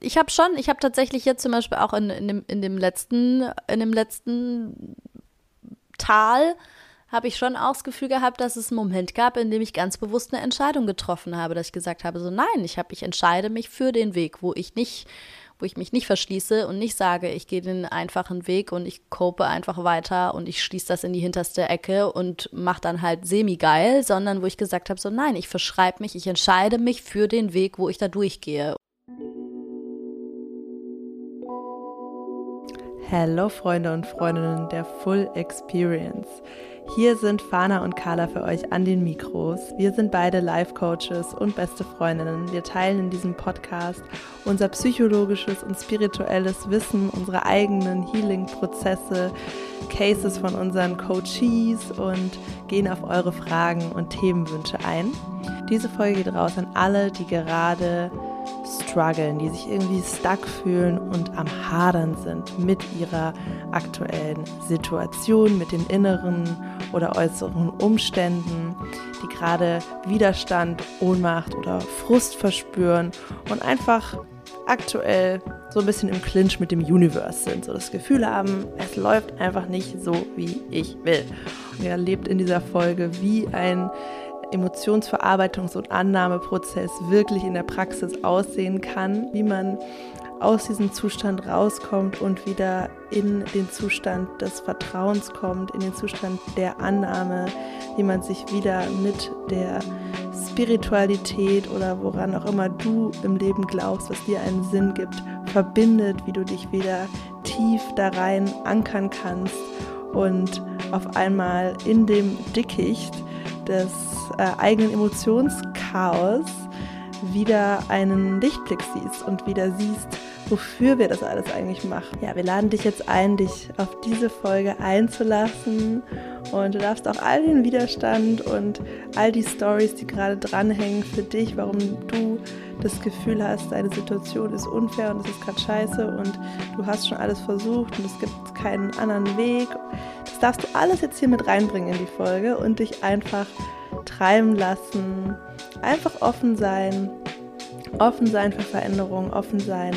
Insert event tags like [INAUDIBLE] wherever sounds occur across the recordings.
ich habe schon, ich habe tatsächlich jetzt zum Beispiel auch in, in, dem, in dem letzten, in dem letzten Tal habe ich schon auch das Gefühl gehabt, dass es einen Moment gab, in dem ich ganz bewusst eine Entscheidung getroffen habe, dass ich gesagt habe, so nein, ich habe, ich entscheide mich für den Weg, wo ich nicht, wo ich mich nicht verschließe und nicht sage, ich gehe den einfachen Weg und ich kope einfach weiter und ich schließe das in die hinterste Ecke und mache dann halt semi-geil, sondern wo ich gesagt habe, so nein, ich verschreibe mich, ich entscheide mich für den Weg, wo ich da durchgehe. Hallo Freunde und Freundinnen der Full Experience. Hier sind Fana und Carla für euch an den Mikros. Wir sind beide Life Coaches und beste Freundinnen. Wir teilen in diesem Podcast unser psychologisches und spirituelles Wissen, unsere eigenen Healing-Prozesse, Cases von unseren Coaches und gehen auf eure Fragen und Themenwünsche ein. Diese Folge geht raus an alle, die gerade strugglen, die sich irgendwie stuck fühlen und am Hadern sind mit ihrer aktuellen Situation, mit den inneren oder äußeren Umständen, die gerade Widerstand, Ohnmacht oder Frust verspüren und einfach aktuell so ein bisschen im Clinch mit dem Universe sind, so das Gefühl haben, es läuft einfach nicht so, wie ich will. Und ihr erlebt in dieser Folge, wie ein Emotionsverarbeitungs- und Annahmeprozess wirklich in der Praxis aussehen kann, wie man aus diesem Zustand rauskommt und wieder in den Zustand des Vertrauens kommt, in den Zustand der Annahme, wie man sich wieder mit der Spiritualität oder woran auch immer du im Leben glaubst, was dir einen Sinn gibt, verbindet, wie du dich wieder tief da rein ankern kannst und auf einmal in dem Dickicht des äh, eigenen Emotionschaos wieder einen Lichtblick siehst und wieder siehst, wofür wir das alles eigentlich machen. Ja, wir laden dich jetzt ein, dich auf diese Folge einzulassen und du darfst auch all den Widerstand und all die Stories, die gerade dranhängen für dich, warum du das Gefühl hast, deine Situation ist unfair und es ist gerade scheiße und du hast schon alles versucht und es gibt keinen anderen Weg. Das darfst du alles jetzt hier mit reinbringen in die Folge und dich einfach treiben lassen, einfach offen sein, offen sein für Veränderungen, offen sein,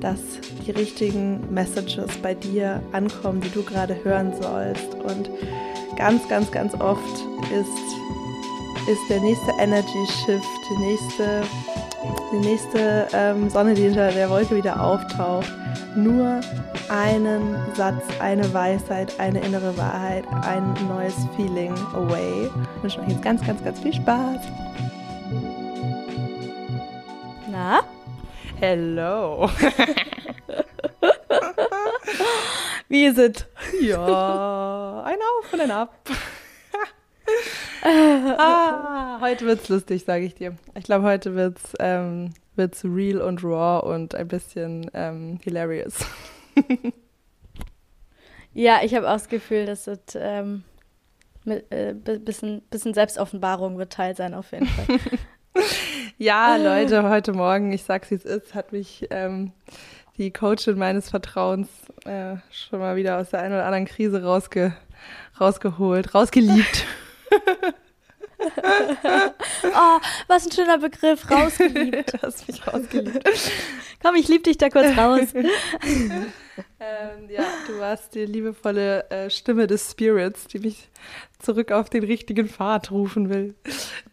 dass die richtigen Messages bei dir ankommen, die du gerade hören sollst. Und ganz, ganz, ganz oft ist, ist der nächste Energy Shift, die nächste, die nächste ähm, Sonne, die hinter der Wolke wieder auftaucht, nur einen Satz, eine Weisheit, eine innere Wahrheit, ein neues Feeling away. Ich wünsche euch jetzt ganz, ganz, ganz viel Spaß. Na? Hello. Wie ist es? Ja, [LAUGHS] ein Auf und ein Ab. [LAUGHS] ah, heute wird's lustig, sage ich dir. Ich glaube, heute wird's, ähm, wird's real und raw und ein bisschen ähm, hilarious. [LAUGHS] ja, ich habe auch das Gefühl, dass es ähm, mit äh, bisschen, bisschen Selbstoffenbarung wird Teil sein, auf jeden Fall. Ja, Leute, heute Morgen, ich sag's wie es ist, hat mich ähm, die Coachin meines Vertrauens äh, schon mal wieder aus der einen oder anderen Krise rausge rausgeholt, rausgeliebt. [LAUGHS] [LAUGHS] oh, was ein schöner Begriff, rausgeliebt. [LAUGHS] Du hast mich rausgeliebt. Komm, ich lieb dich da kurz raus. ähm, ja, du warst die liebevolle äh, Stimme des Spirits, die mich zurück auf den richtigen Pfad rufen will.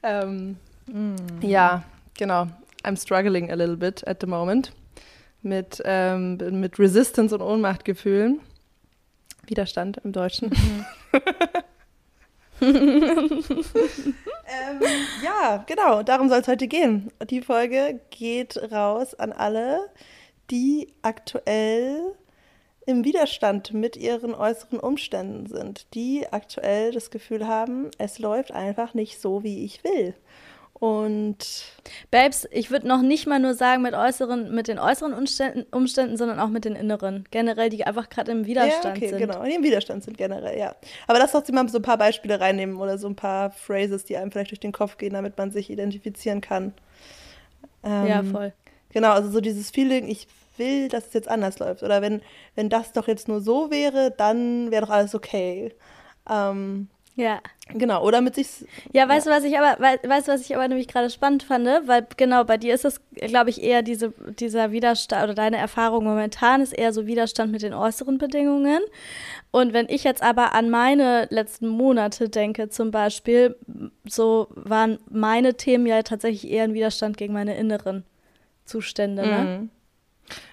Ähm, mm. Ja, genau. I'm struggling a little bit at the moment mit, ähm, mit Resistance und Ohnmachtgefühlen. Widerstand im Deutschen. Mhm. [LAUGHS] ähm, ja, genau, darum soll es heute gehen. Die Folge geht raus an alle, die aktuell im Widerstand mit ihren äußeren Umständen sind, die aktuell das Gefühl haben, es läuft einfach nicht so, wie ich will. Und Babes, ich würde noch nicht mal nur sagen mit äußeren, mit den äußeren Umständen, Umständen, sondern auch mit den inneren. Generell, die einfach gerade im Widerstand ja, okay, sind. Genau, die im Widerstand sind generell, ja. Aber lass doch mal so ein paar Beispiele reinnehmen oder so ein paar Phrases, die einem vielleicht durch den Kopf gehen, damit man sich identifizieren kann. Ähm, ja, voll. Genau, also so dieses Feeling, ich will, dass es jetzt anders läuft. Oder wenn, wenn das doch jetzt nur so wäre, dann wäre doch alles okay. Ähm, Ja. Genau, oder mit sich. Ja, weißt ja. du, was ich aber, weißt du, was ich aber nämlich gerade spannend fand? Weil genau, bei dir ist es, glaube ich, eher diese, dieser Widerstand oder deine Erfahrung momentan ist eher so Widerstand mit den äußeren Bedingungen. Und wenn ich jetzt aber an meine letzten Monate denke, zum Beispiel, so waren meine Themen ja tatsächlich eher ein Widerstand gegen meine inneren Zustände, ne? Mhm.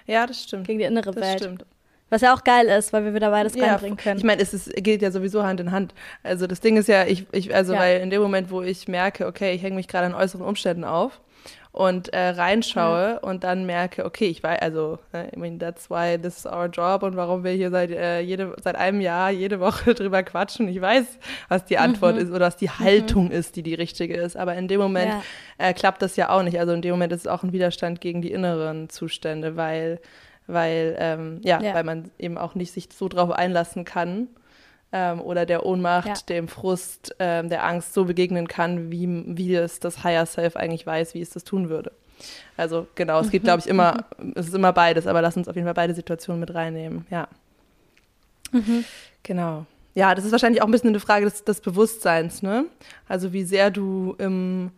Ja, das stimmt. Gegen die innere das Welt. Stimmt. Was ja auch geil ist, weil wir wieder beides ja, reinbringen können. Ich meine, es ist, geht ja sowieso Hand in Hand. Also das Ding ist ja, ich, ich also ja. weil in dem Moment, wo ich merke, okay, ich hänge mich gerade an äußeren Umständen auf und äh, reinschaue ja. und dann merke, okay, ich weiß, also, äh, I mean, that's why this is our job und warum wir hier seit, äh, jede, seit einem Jahr jede Woche [LAUGHS] drüber quatschen. Ich weiß, was die Antwort mhm. ist oder was die Haltung mhm. ist, die die richtige ist. Aber in dem Moment äh, klappt das ja auch nicht. Also in dem Moment ist es auch ein Widerstand gegen die inneren Zustände, weil weil, ähm, ja, ja, weil man eben auch nicht sich so drauf einlassen kann ähm, oder der Ohnmacht, ja. dem Frust, ähm, der Angst so begegnen kann, wie, wie es das Higher Self eigentlich weiß, wie es das tun würde. Also genau, es geht, mhm. glaube ich, immer, mhm. es ist immer beides, aber lass uns auf jeden Fall beide Situationen mit reinnehmen, ja. Mhm. Genau. Ja, das ist wahrscheinlich auch ein bisschen eine Frage des, des Bewusstseins, ne? Also wie sehr du im,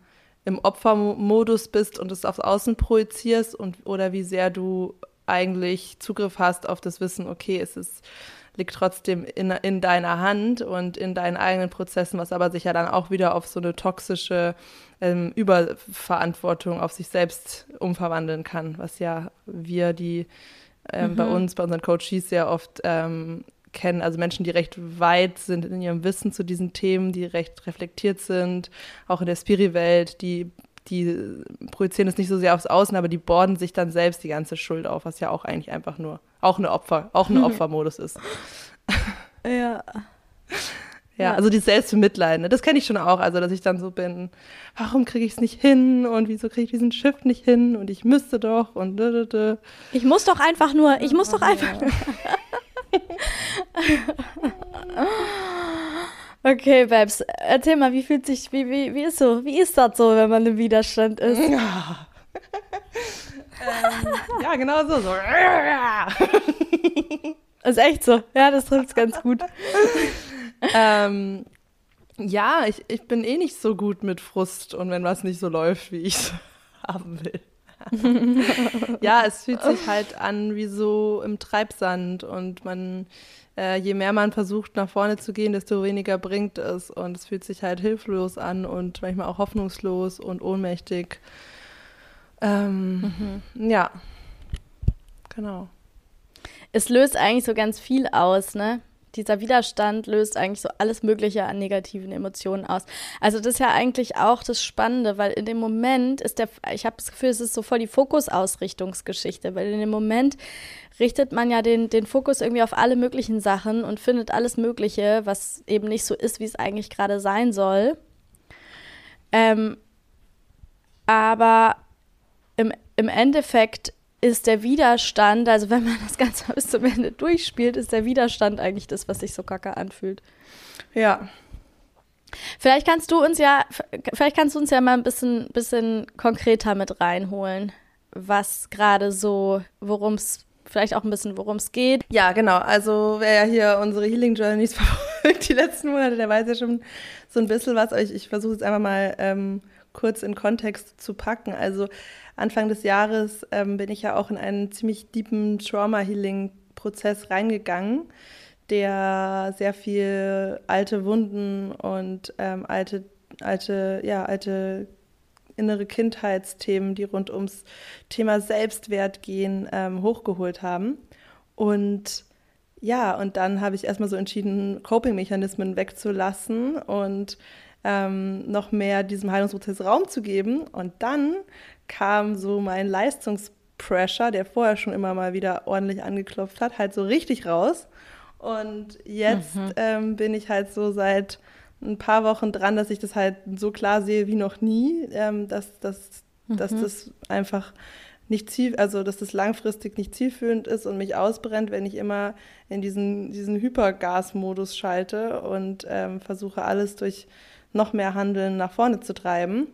im Opfermodus bist und es aufs Außen projizierst und oder wie sehr du eigentlich Zugriff hast auf das Wissen, okay, es ist, liegt trotzdem in, in deiner Hand und in deinen eigenen Prozessen, was aber sich ja dann auch wieder auf so eine toxische ähm, Überverantwortung auf sich selbst umverwandeln kann, was ja wir, die ähm, mhm. bei uns, bei unseren Coaches sehr oft ähm, kennen, also Menschen, die recht weit sind in ihrem Wissen zu diesen Themen, die recht reflektiert sind, auch in der Spiri-Welt, die die projizieren es nicht so sehr aufs Außen, aber die borden sich dann selbst die ganze Schuld auf, was ja auch eigentlich einfach nur auch eine Opfer, auch eine [LAUGHS] Opfermodus ist. [LAUGHS] Ja. Ja, also die Selbstbemitleiden, ne? das kenne ich schon auch, also dass ich dann so bin, warum kriege ich es nicht hin und wieso kriege ich diesen Shift nicht hin und ich müsste doch und dö, dö, dö. Ich muss doch einfach nur, ich muss doch einfach nur. [LAUGHS] Okay, Babs, erzähl mal, wie fühlt sich, wie, wie, wie ist so, wie ist das so, wenn man im Widerstand ist? Ja, ähm, ja genau so, so. ist echt so, ja, das trifft es ganz gut. ähm, ja, ich, ich bin eh nicht so gut mit Frust und wenn was nicht so läuft, wie ich es [LAUGHS] haben will. ja, es fühlt sich halt an wie so im Treibsand und man äh, je mehr man versucht, nach vorne zu gehen, desto weniger bringt es. Und es fühlt sich halt hilflos an und manchmal auch hoffnungslos und ohnmächtig. Ähm, mhm. Ja, genau. Es löst eigentlich so ganz viel aus, ne? Dieser Widerstand löst eigentlich so alles Mögliche an negativen Emotionen aus. Also das ist ja eigentlich auch das Spannende, weil in dem Moment ist der, ich habe das Gefühl, es ist so voll die Fokusausrichtungsgeschichte, weil in dem Moment richtet man ja den, den Fokus irgendwie auf alle möglichen Sachen und findet alles Mögliche, was eben nicht so ist, wie es eigentlich gerade sein soll. Ähm, aber im, im Endeffekt ist der Widerstand, also wenn man das Ganze [LAUGHS] bis zum Ende durchspielt, ist der Widerstand eigentlich das, was sich so kacke anfühlt. Ja. Vielleicht kannst du uns ja, vielleicht kannst du uns ja mal ein bisschen, bisschen konkreter mit reinholen, was gerade so, worum es vielleicht auch ein bisschen, worum es geht. Ja, genau. Also wer ja hier unsere Healing Journeys [LAUGHS] verfolgt die letzten Monate, der weiß ja schon so ein bisschen was. Ich, ich versuche es einfach mal ähm, kurz in Kontext zu packen. Also Anfang des Jahres ähm, bin ich ja auch in einen ziemlich deepen Trauma-Healing-Prozess reingegangen, der sehr viel alte Wunden und ähm, alte, alte, ja, alte innere Kindheitsthemen, die rund ums Thema Selbstwert gehen, ähm, hochgeholt haben. Und ja, und dann habe ich erstmal so entschieden, Coping-Mechanismen wegzulassen und ähm, noch mehr diesem Heilungsprozess Raum zu geben. Und dann kam so mein Leistungspressure, der vorher schon immer mal wieder ordentlich angeklopft hat, halt so richtig raus. Und jetzt mhm. ähm, bin ich halt so seit ein paar Wochen dran, dass ich das halt so klar sehe wie noch nie, ähm, dass, dass, mhm. dass das einfach nicht ziel, also dass das langfristig nicht zielführend ist und mich ausbrennt, wenn ich immer in diesen, diesen Hypergas-Modus schalte und ähm, versuche alles durch noch mehr Handeln nach vorne zu treiben.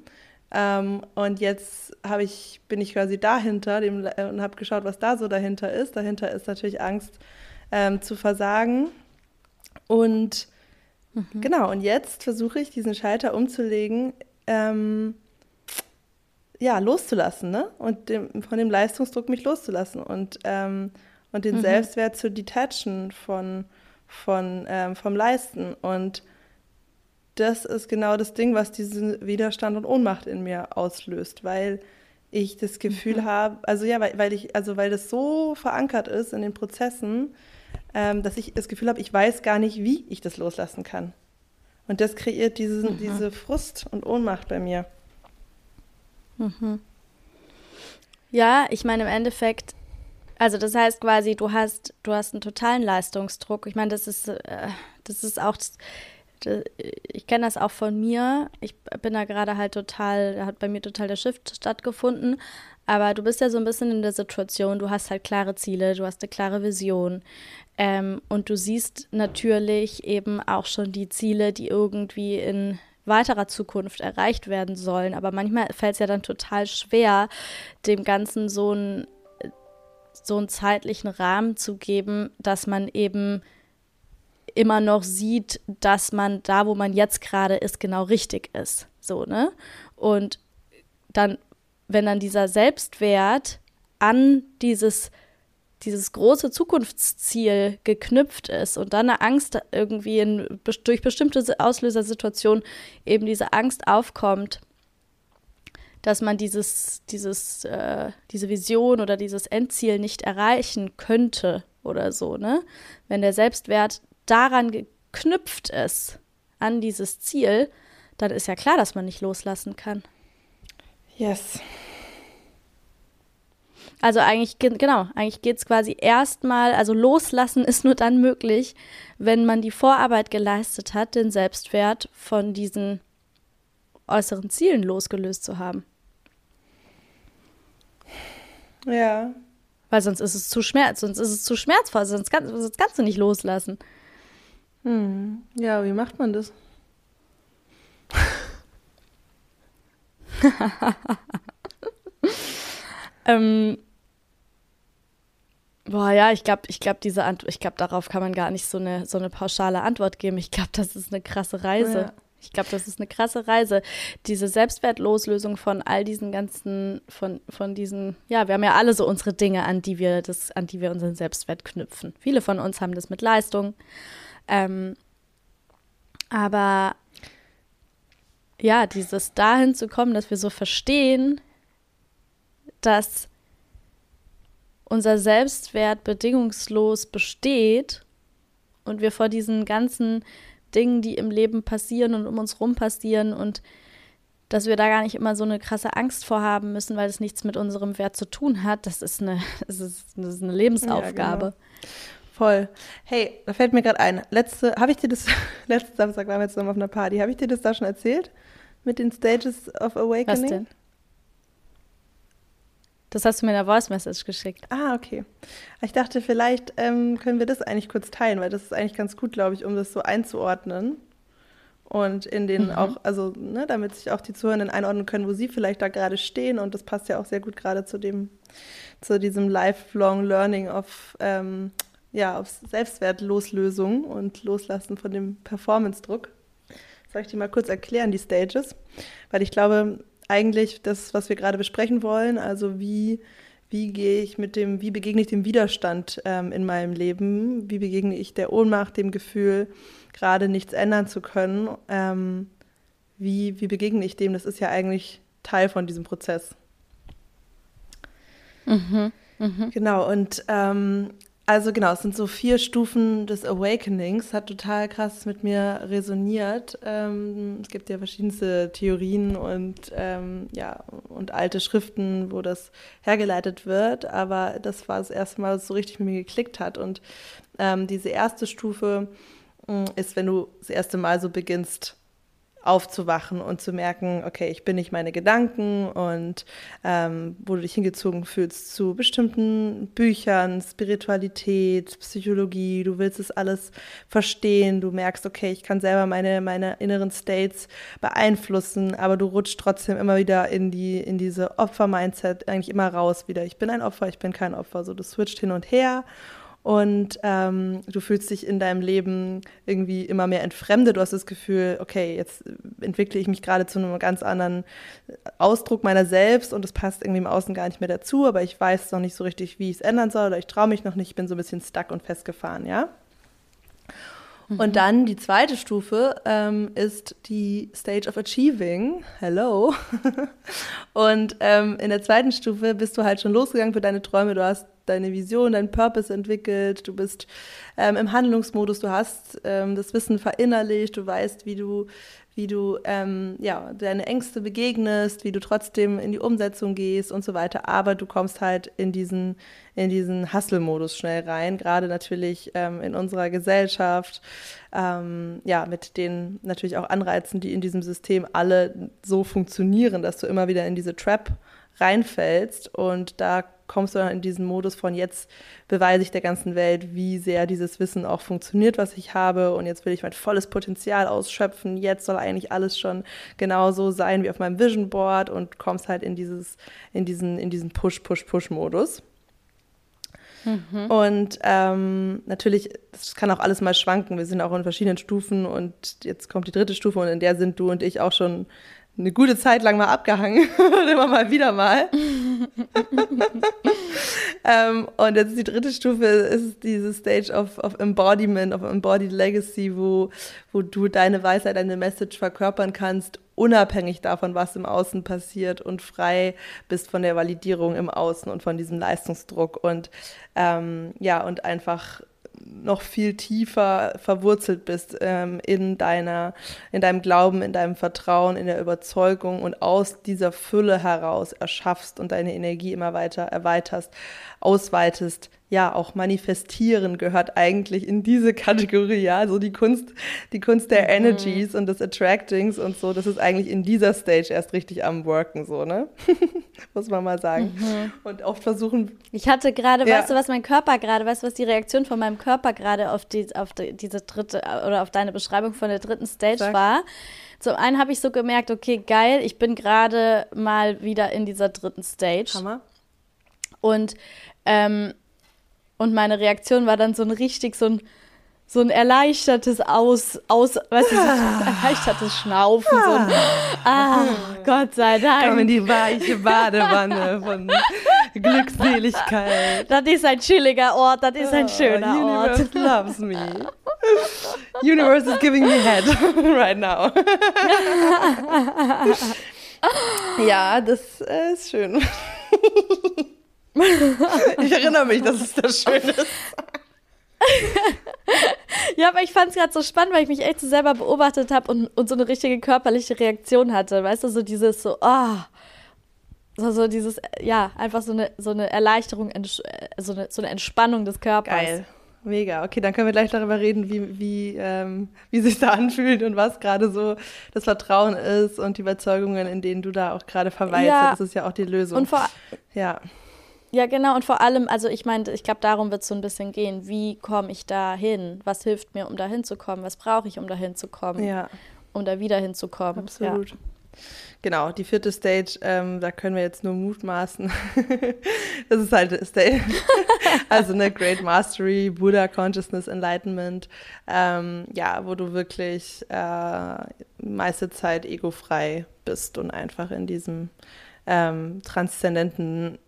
Ähm, und jetzt ich, bin ich quasi dahinter dem, äh, und habe geschaut, was da so dahinter ist. Dahinter ist natürlich Angst ähm, zu versagen. Und Mhm. Genau, und jetzt versuche ich, diesen Schalter umzulegen, ähm, ja, loszulassen, ne? Und dem, von dem Leistungsdruck mich loszulassen und, ähm, und den mhm. Selbstwert zu detachen von, von, ähm, vom Leisten. Und das ist genau das Ding, was diesen Widerstand und Ohnmacht in mir auslöst, weil ich das Gefühl mhm. habe, also ja, weil, weil ich, also weil das so verankert ist in den Prozessen, ähm, dass ich das Gefühl habe, ich weiß gar nicht, wie ich das loslassen kann. Und das kreiert diesen, mhm. diese Frust und Ohnmacht bei mir. Mhm. Ja, ich meine im Endeffekt, also das heißt quasi, du hast, du hast einen totalen Leistungsdruck. Ich meine, das ist, äh, das ist auch, das, ich kenne das auch von mir. Ich bin da gerade halt total, da hat bei mir total der Shift stattgefunden. Aber du bist ja so ein bisschen in der Situation, du hast halt klare Ziele, du hast eine klare Vision. Ähm, und du siehst natürlich eben auch schon die Ziele, die irgendwie in weiterer Zukunft erreicht werden sollen. Aber manchmal fällt es ja dann total schwer, dem Ganzen so einen, so einen zeitlichen Rahmen zu geben, dass man eben immer noch sieht, dass man da, wo man jetzt gerade ist, genau richtig ist. So, ne? Und dann, wenn dann dieser Selbstwert an dieses, dieses große Zukunftsziel geknüpft ist und dann eine Angst irgendwie in, durch bestimmte Auslösersituationen eben diese Angst aufkommt, dass man dieses, dieses, äh, diese Vision oder dieses Endziel nicht erreichen könnte oder so, ne? Wenn der Selbstwert daran geknüpft ist, an dieses Ziel, dann ist ja klar, dass man nicht loslassen kann. Yes. Also eigentlich, genau, eigentlich geht es quasi erstmal, also loslassen ist nur dann möglich, wenn man die Vorarbeit geleistet hat, den Selbstwert von diesen äußeren Zielen losgelöst zu haben. Ja. Weil sonst ist es zu schmerz, sonst ist es zu schmerzvoll, sonst, kann, sonst kannst du nicht loslassen. Hm. Ja, wie macht man das? [LAUGHS] ähm, boah, ja, ich glaube, ich glaube, diese Antwort, ich glaube, darauf kann man gar nicht so eine, so eine pauschale Antwort geben. Ich glaube, das ist eine krasse Reise. Ja. Ich glaube, das ist eine krasse Reise. Diese Selbstwertloslösung von all diesen ganzen, von, von diesen, ja, wir haben ja alle so unsere Dinge, an die wir das, an die wir unseren Selbstwert knüpfen. Viele von uns haben das mit Leistung. Ähm, aber ja, dieses dahin zu kommen, dass wir so verstehen, dass unser Selbstwert bedingungslos besteht und wir vor diesen ganzen Dingen, die im Leben passieren und um uns rum passieren und dass wir da gar nicht immer so eine krasse Angst vorhaben müssen, weil es nichts mit unserem Wert zu tun hat, das ist eine, [LAUGHS] das ist, das ist eine Lebensaufgabe. Ja, genau. Voll. Hey, da fällt mir gerade ein. Letzte, habe ich dir das, [LAUGHS] letzten Samstag waren wir zusammen auf einer Party, habe ich dir das da schon erzählt? Mit den Stages of Awakening? Was denn? Das hast du mir in der Voice Message geschickt. Ah, okay. Ich dachte, vielleicht ähm, können wir das eigentlich kurz teilen, weil das ist eigentlich ganz gut, glaube ich, um das so einzuordnen. Und in den mhm. auch, also, ne, damit sich auch die Zuhörenden einordnen können, wo sie vielleicht da gerade stehen. Und das passt ja auch sehr gut gerade zu dem, zu diesem Lifelong Learning of ähm, ja, auf Selbstwertloslösung und Loslassen von dem Performance-Druck. Soll ich dir mal kurz erklären, die Stages? Weil ich glaube, eigentlich das, was wir gerade besprechen wollen, also wie, wie gehe ich mit dem, wie begegne ich dem Widerstand ähm, in meinem Leben, wie begegne ich der Ohnmacht, dem Gefühl, gerade nichts ändern zu können, ähm, wie, wie begegne ich dem, das ist ja eigentlich Teil von diesem Prozess. Mhm, mh. Genau, und ähm, also genau, es sind so vier Stufen des Awakenings, hat total krass mit mir resoniert. Ähm, es gibt ja verschiedenste Theorien und ähm, ja und alte Schriften, wo das hergeleitet wird, aber das war das erste Mal, was so richtig mit mir geklickt hat. Und ähm, diese erste Stufe mm, ist, wenn du das erste Mal so beginnst, aufzuwachen und zu merken, okay, ich bin nicht meine Gedanken und ähm, wo du dich hingezogen fühlst zu bestimmten Büchern, Spiritualität, Psychologie, du willst es alles verstehen, du merkst, okay, ich kann selber meine, meine inneren States beeinflussen, aber du rutscht trotzdem immer wieder in die, in diese Opfer-Mindset eigentlich immer raus wieder. Ich bin ein Opfer, ich bin kein Opfer, so du switcht hin und her und ähm, du fühlst dich in deinem Leben irgendwie immer mehr entfremdet. Du hast das Gefühl, okay, jetzt entwickle ich mich gerade zu einem ganz anderen Ausdruck meiner selbst und es passt irgendwie im Außen gar nicht mehr dazu, aber ich weiß noch nicht so richtig, wie ich es ändern soll oder ich traue mich noch nicht, ich bin so ein bisschen stuck und festgefahren, ja. Und mhm. dann die zweite Stufe ähm, ist die Stage of Achieving. Hello. [LAUGHS] und ähm, in der zweiten Stufe bist du halt schon losgegangen für deine Träume. Du hast deine Vision, deinen Purpose entwickelt. Du bist ähm, im Handlungsmodus. Du hast ähm, das Wissen verinnerlicht. Du weißt, wie du wie du ähm, ja, deine Ängste begegnest, wie du trotzdem in die Umsetzung gehst und so weiter. Aber du kommst halt in diesen, in diesen Hustle-Modus schnell rein, gerade natürlich ähm, in unserer Gesellschaft, ähm, ja, mit den natürlich auch Anreizen, die in diesem System alle so funktionieren, dass du immer wieder in diese Trap reinfällst und da kommst du dann in diesen Modus von jetzt beweise ich der ganzen Welt, wie sehr dieses Wissen auch funktioniert, was ich habe und jetzt will ich mein volles Potenzial ausschöpfen. Jetzt soll eigentlich alles schon genauso sein wie auf meinem Vision Board und kommst halt in dieses in diesen in diesen Push Push Push Modus. Mhm. Und ähm, natürlich, das kann auch alles mal schwanken. Wir sind auch in verschiedenen Stufen und jetzt kommt die dritte Stufe und in der sind du und ich auch schon eine gute Zeit lang mal abgehangen [LAUGHS] und immer mal wieder mal. [LAUGHS] ähm, und jetzt die dritte Stufe ist diese Stage of, of Embodiment, of Embodied Legacy, wo, wo du deine Weisheit, deine Message verkörpern kannst, unabhängig davon, was im Außen passiert und frei bist von der Validierung im Außen und von diesem Leistungsdruck und ähm, ja, und einfach noch viel tiefer verwurzelt bist ähm, in deiner, in deinem Glauben, in deinem Vertrauen, in der Überzeugung und aus dieser Fülle heraus erschaffst und deine Energie immer weiter erweiterst, ausweitest, ja, auch manifestieren gehört eigentlich in diese Kategorie, ja, so die Kunst, die Kunst der mhm. Energies und des Attractings und so, das ist eigentlich in dieser Stage erst richtig am Worken, so, ne? [LAUGHS] Muss man mal sagen. Mhm. Und oft versuchen. Ich hatte gerade, ja. weißt du, was mein Körper gerade, weißt du, was die Reaktion von meinem Körper gerade auf, die, auf die, diese dritte oder auf deine Beschreibung von der dritten Stage Sag. war? Zum einen habe ich so gemerkt, okay, geil, ich bin gerade mal wieder in dieser dritten Stage. Hammer. Und ähm, und meine Reaktion war dann so ein richtig so ein so ein erleichtertes Aus, aus, was ist das? erleichtertes Schnaufen. So ein, ah, Gott sei Dank. Komm in die weiche Badewanne von Glückseligkeit. Das ist ein chilliger Ort, das ist ein ah, schöner oh, Ort. Universe loves me. Universe is giving me head [LAUGHS] right now. [LAUGHS] ja, das ist schön. Ich erinnere mich, dass es das schön ist. [LAUGHS] ja, aber ich fand es gerade so spannend, weil ich mich echt so selber beobachtet habe und, und so eine richtige körperliche Reaktion hatte. Weißt du, so dieses so, oh, so, so dieses, ja, einfach so eine, so eine Erleichterung, so eine, so eine Entspannung des Körpers. Geil. Mega. Okay, dann können wir gleich darüber reden, wie, wie, ähm, wie sich da anfühlt und was gerade so das Vertrauen ist und die Überzeugungen, in denen du da auch gerade verweilst. Ja. Das ist ja auch die Lösung. Und vor, ja. Ja, genau. Und vor allem, also ich meine, ich glaube, darum wird es so ein bisschen gehen. Wie komme ich da hin? Was hilft mir, um da hinzukommen? Was brauche ich, um da hinzukommen? Ja. Um da wieder hinzukommen. Absolut. Ja. Genau, die vierte Stage, ähm, da können wir jetzt nur mutmaßen. [LAUGHS] das ist halt Stage, [LAUGHS] also eine Great Mastery, Buddha Consciousness Enlightenment, ähm, ja, wo du wirklich äh, meiste Zeit egofrei bist und einfach in diesem ähm, transzendenten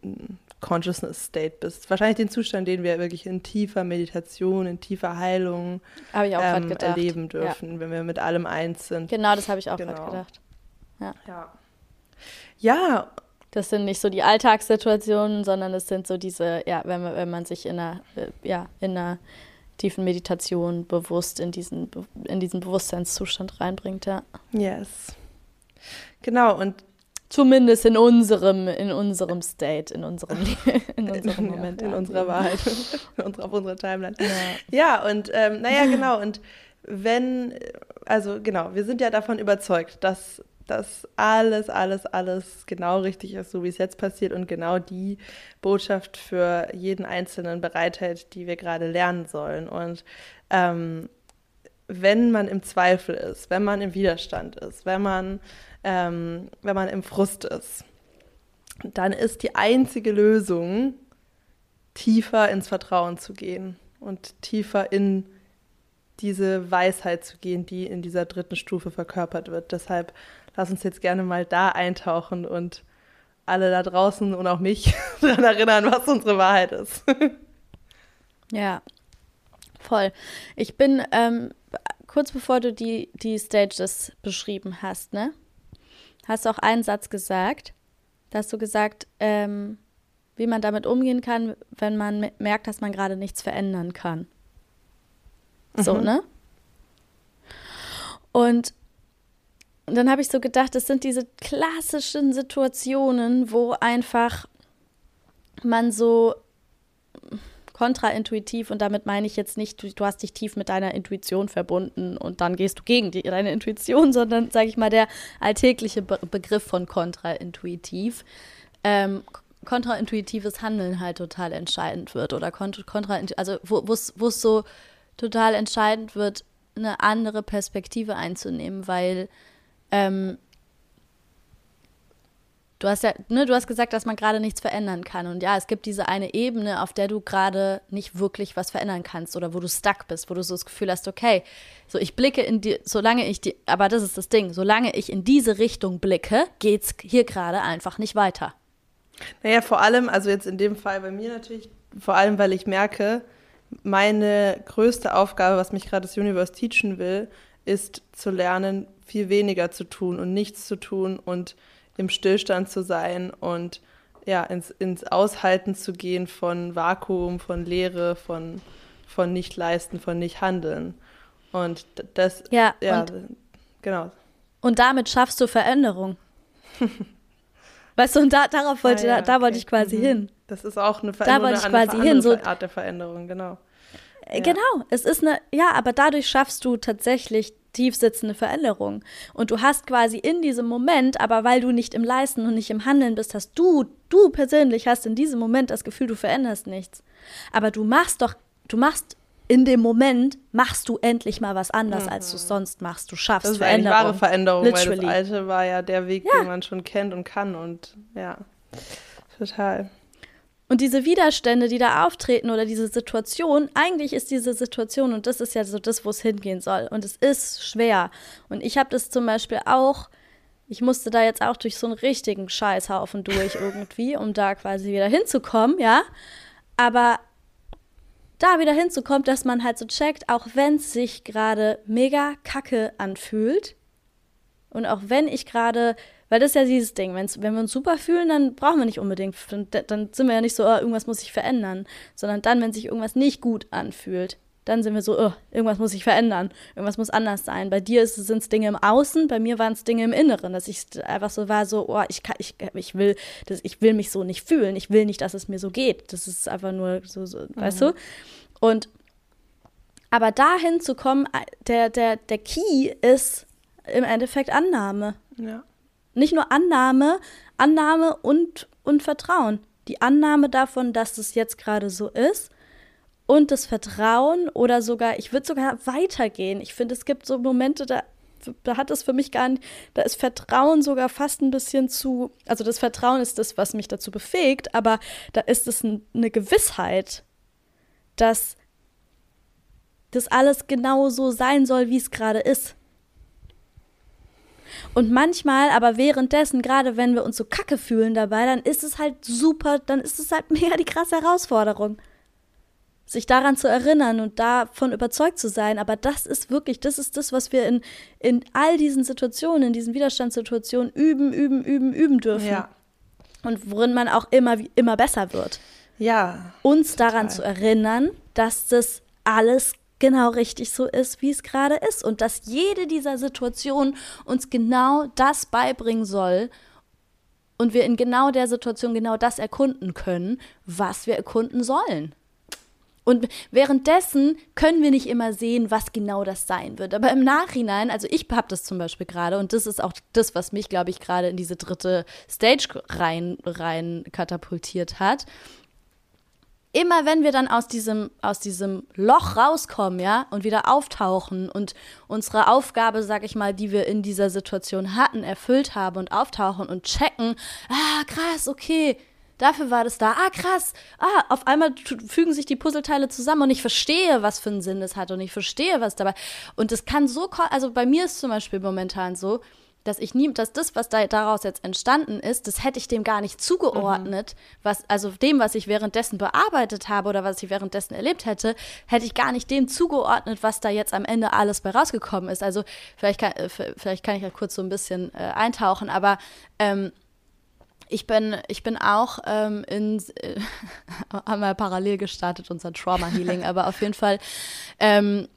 Consciousness State bist. Wahrscheinlich den Zustand, den wir wirklich in tiefer Meditation, in tiefer Heilung ähm, erleben dürfen, ja. wenn wir mit allem eins sind. Genau, das habe ich auch genau. gerade gedacht. Ja. ja. Ja. Das sind nicht so die Alltagssituationen, sondern es sind so diese, ja, wenn man, wenn man sich in einer, äh, ja, in einer tiefen Meditation bewusst in diesen, in diesen Bewusstseinszustand reinbringt, ja. Yes. Genau, und Zumindest in unserem, in unserem State, in unserem, [LAUGHS] in unserem Moment. In unserer Wahrheit, [LAUGHS] auf unserer Timeline. Ja, ja und ähm, naja, genau. Und wenn, also genau, wir sind ja davon überzeugt, dass dass alles, alles, alles genau richtig ist, so wie es jetzt passiert und genau die Botschaft für jeden Einzelnen bereithält, die wir gerade lernen sollen. Und ähm, wenn man im Zweifel ist, wenn man im Widerstand ist, wenn man ähm, wenn man im Frust ist, dann ist die einzige Lösung, tiefer ins Vertrauen zu gehen. und tiefer in diese Weisheit zu gehen, die in dieser dritten Stufe verkörpert wird. Deshalb lass uns jetzt gerne mal da eintauchen und alle da draußen und auch mich [LAUGHS] daran erinnern, was unsere Wahrheit ist. [LAUGHS] ja, voll. Ich bin ähm, kurz bevor du die, die Stages beschrieben hast, ne? Hast du auch einen Satz gesagt. Da hast du gesagt, ähm, wie man damit umgehen kann, wenn man merkt, dass man gerade nichts verändern kann. So, mhm. ne? Und dann habe ich so gedacht, das sind diese klassischen Situationen, wo einfach man so kontraintuitiv und damit meine ich jetzt nicht, du, du, hast dich tief mit deiner Intuition verbunden und dann gehst du gegen die, deine Intuition, [LAUGHS] sondern sage ich mal der alltägliche Be Begriff von kontraintuitiv. Ähm, kontraintuitives Handeln halt total entscheidend wird oder kontra, also wo es so total entscheidend wird, eine andere Perspektive einzunehmen, weil ähm, du hast ja, ne, du hast gesagt, dass man gerade nichts verändern kann. Und ja, es gibt diese eine Ebene, auf der du gerade nicht wirklich was verändern kannst oder wo du stuck bist, wo du so das Gefühl hast, okay, so ich blicke in die, solange ich die, aber das ist das Ding, solange ich in diese Richtung blicke, geht's hier gerade einfach nicht weiter. Naja, vor allem, also jetzt in dem Fall bei mir natürlich, vor allem, weil ich merke, meine größte Aufgabe, was mich gerade das Universe teachen will, ist zu lernen, viel weniger zu tun und nichts zu tun und im Stillstand zu sein und ja, ins, ins Aushalten zu gehen von Vakuum, von Leere, von, von Nicht-Leisten, von Nicht-Handeln. Und das, ja, ja und, genau. Und damit schaffst du Veränderung. [LAUGHS] weißt du, und da, darauf wollte, ah, ja, da, da okay. wollte ich quasi mhm. hin. Das ist auch eine Veränderung. Da wollte ich quasi hin. So Art der Veränderung, genau. Äh, ja. Genau, es ist eine, ja, aber dadurch schaffst du tatsächlich tiefsitzende Veränderung. Und du hast quasi in diesem Moment, aber weil du nicht im Leisten und nicht im Handeln bist, hast du, du persönlich hast in diesem Moment das Gefühl, du veränderst nichts. Aber du machst doch, du machst in dem Moment machst du endlich mal was anders, mhm. als du sonst machst. Du schaffst das ist Veränderung. Eine wahre Veränderung, Literally. weil das Alte war ja der Weg, ja. den man schon kennt und kann und ja, total. Und diese Widerstände, die da auftreten oder diese Situation, eigentlich ist diese Situation, und das ist ja so das, wo es hingehen soll. Und es ist schwer. Und ich habe das zum Beispiel auch, ich musste da jetzt auch durch so einen richtigen Scheißhaufen durch irgendwie, um da quasi wieder hinzukommen, ja. Aber da wieder hinzukommen, dass man halt so checkt, auch wenn es sich gerade mega kacke anfühlt und auch wenn ich gerade weil das ist ja dieses Ding, wenn's, wenn wir uns super fühlen, dann brauchen wir nicht unbedingt, dann sind wir ja nicht so, oh, irgendwas muss sich verändern, sondern dann, wenn sich irgendwas nicht gut anfühlt, dann sind wir so, oh, irgendwas muss sich verändern, irgendwas muss anders sein. Bei dir sind es Dinge im Außen, bei mir waren es Dinge im Inneren, dass ich einfach so war, so, oh, ich, kann, ich, ich, will, das, ich will mich so nicht fühlen, ich will nicht, dass es mir so geht. Das ist einfach nur so, so mhm. weißt du? Und aber dahin zu kommen, der, der, der Key ist im Endeffekt Annahme. Ja. Nicht nur Annahme, Annahme und, und Vertrauen. Die Annahme davon, dass es jetzt gerade so ist und das Vertrauen oder sogar, ich würde sogar weitergehen. Ich finde, es gibt so Momente, da, da hat es für mich gar nicht, da ist Vertrauen sogar fast ein bisschen zu, also das Vertrauen ist das, was mich dazu befähigt, aber da ist es ein, eine Gewissheit, dass das alles genau so sein soll, wie es gerade ist. Und manchmal, aber währenddessen, gerade wenn wir uns so kacke fühlen dabei, dann ist es halt super, dann ist es halt [LAUGHS] mega die krasse Herausforderung. Sich daran zu erinnern und davon überzeugt zu sein, aber das ist wirklich, das ist das, was wir in, in all diesen Situationen, in diesen Widerstandssituationen üben, üben, üben, üben dürfen. Ja. Und worin man auch immer, immer besser wird. Ja. Uns daran total. zu erinnern, dass das alles genau richtig so ist, wie es gerade ist. Und dass jede dieser Situationen uns genau das beibringen soll und wir in genau der Situation genau das erkunden können, was wir erkunden sollen. Und währenddessen können wir nicht immer sehen, was genau das sein wird. Aber im Nachhinein, also ich habe das zum Beispiel gerade, und das ist auch das, was mich, glaube ich, gerade in diese dritte Stage rein, rein katapultiert hat immer wenn wir dann aus diesem, aus diesem Loch rauskommen, ja, und wieder auftauchen und unsere Aufgabe, sag ich mal, die wir in dieser Situation hatten, erfüllt haben und auftauchen und checken, ah, krass, okay, Dafür war das da. Ah, krass. Ah, auf einmal fügen sich die Puzzleteile zusammen und ich verstehe, was für einen Sinn es hat und ich verstehe, was dabei. Und es kann so, also bei mir ist zum Beispiel momentan so, dass ich nie, dass das, was da daraus jetzt entstanden ist, das hätte ich dem gar nicht zugeordnet, mhm. was, also dem, was ich währenddessen bearbeitet habe oder was ich währenddessen erlebt hätte, hätte ich gar nicht dem zugeordnet, was da jetzt am Ende alles bei rausgekommen ist. Also vielleicht kann, äh, vielleicht kann ich ja kurz so ein bisschen äh, eintauchen, aber ähm, ich bin, ich bin auch ähm, in, äh, [LAUGHS] haben wir parallel gestartet, unser Trauma Healing, aber auf jeden Fall ähm,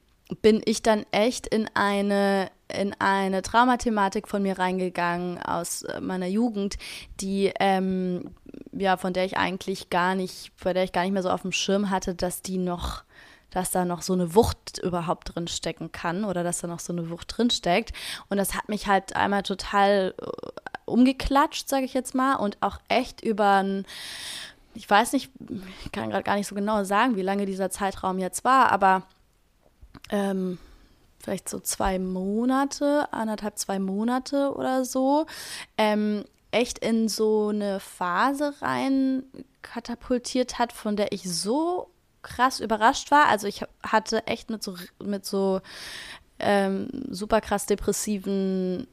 bin ich dann echt in eine in eine Traumathematik von mir reingegangen aus äh, meiner Jugend, die ähm, ja von der ich eigentlich gar nicht, bei der ich gar nicht mehr so auf dem Schirm hatte, dass die noch dass da noch so eine Wucht überhaupt drin stecken kann oder dass da noch so eine Wucht drin steckt. Und das hat mich halt einmal total äh, umgeklatscht, sage ich jetzt mal, und auch echt über ein ich weiß nicht, ich kann gerade gar nicht so genau sagen, wie lange dieser Zeitraum jetzt war, aber ähm, vielleicht so zwei Monate, anderthalb, zwei Monate oder so, ähm, echt in so eine Phase rein katapultiert hat, von der ich so krass überrascht war. Also ich hatte echt mit so, mit so ähm, super krass depressiven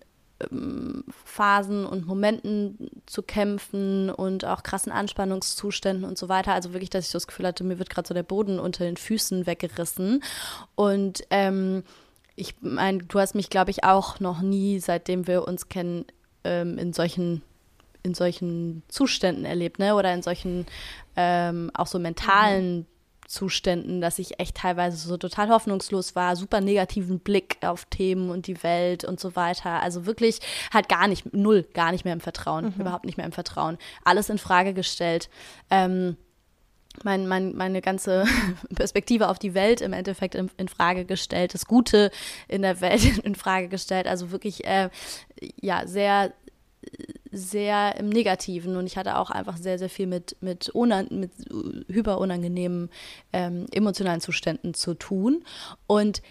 ähm, Phasen und Momenten zu kämpfen und auch krassen Anspannungszuständen und so weiter. Also wirklich, dass ich das Gefühl hatte, mir wird gerade so der Boden unter den Füßen weggerissen. Und ähm, ich meine, du hast mich, glaube ich, auch noch nie, seitdem wir uns kennen, ähm, in solchen in solchen Zuständen erlebt, ne? Oder in solchen ähm, auch so mentalen mhm. Zuständen, dass ich echt teilweise so total hoffnungslos war, super negativen Blick auf Themen und die Welt und so weiter. Also wirklich halt gar nicht, null, gar nicht mehr im Vertrauen, mhm. überhaupt nicht mehr im Vertrauen. Alles in Frage gestellt. Ähm, mein, mein, meine ganze [LAUGHS] Perspektive auf die Welt im Endeffekt in, in, Frage gestellt, das Gute in der Welt [LAUGHS] in Frage gestellt. Also wirklich, äh, ja, sehr sehr im Negativen und ich hatte auch einfach sehr, sehr viel mit, mit, mit hyperunangenehmen ähm, emotionalen Zuständen zu tun. Und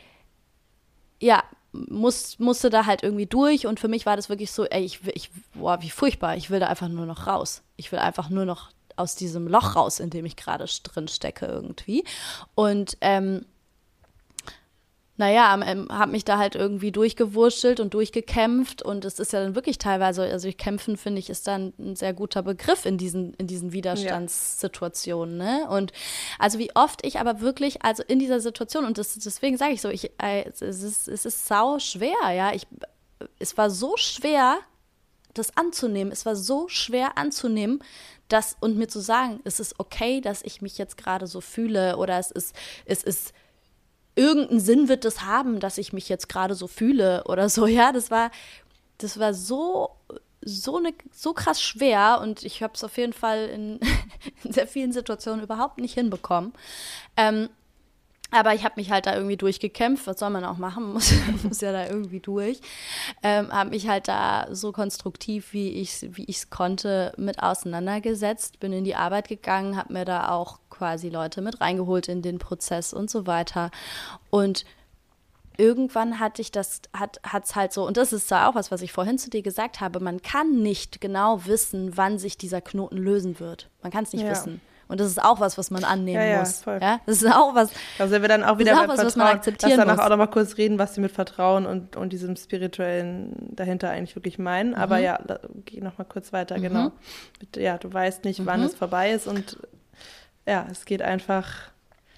ja, muss, musste da halt irgendwie durch und für mich war das wirklich so, ey, ich, ich, boah, wie furchtbar, ich will da einfach nur noch raus. Ich will einfach nur noch aus diesem Loch raus, in dem ich gerade drin stecke irgendwie. Und ähm, naja, ähm, habe mich da halt irgendwie durchgewurschtelt und durchgekämpft und es ist ja dann wirklich teilweise, also ich kämpfen finde ich ist dann ein sehr guter Begriff in diesen in diesen Widerstandssituationen, ne? Und also wie oft ich aber wirklich also in dieser Situation und das, deswegen sage ich so, ich äh, es ist es ist sau schwer, ja, ich es war so schwer das anzunehmen, es war so schwer anzunehmen, das und mir zu sagen, es ist okay, dass ich mich jetzt gerade so fühle oder es ist es ist irgendeinen Sinn wird das haben, dass ich mich jetzt gerade so fühle oder so. [LAUGHS] Ja, das war, das war so, so, eine, so krass schwer und ich habe es auf jeden Fall in, [LAUGHS] in, sehr vielen Situationen überhaupt nicht hinbekommen. Ähm, aber ich habe mich halt da irgendwie durchgekämpft. Was soll man auch machen? [LAUGHS] Muss, muss ja da irgendwie durch. Ähm, habe mich halt da so konstruktiv, wie ich es wie konnte, mit auseinandergesetzt. Bin in die Arbeit gegangen, habe mir da auch quasi Leute mit reingeholt in den Prozess und so weiter. Und irgendwann hatte ich das, hat es halt so, und das ist ja auch was, was ich vorhin zu dir gesagt habe, man kann nicht genau wissen, wann sich dieser Knoten lösen wird. Man kann es nicht ja. wissen. Und das ist auch was, was man annehmen ja, ja, muss. Voll. Ja, das ist auch was. Da sind wir dann auch wieder auch was, was man akzeptieren Lass danach muss. auch noch mal kurz reden, was sie mit Vertrauen und, und diesem spirituellen dahinter eigentlich wirklich meinen. Mhm. Aber ja, geh noch mal kurz weiter, mhm. genau. Ja, du weißt nicht, mhm. wann es vorbei ist und ja, es geht einfach.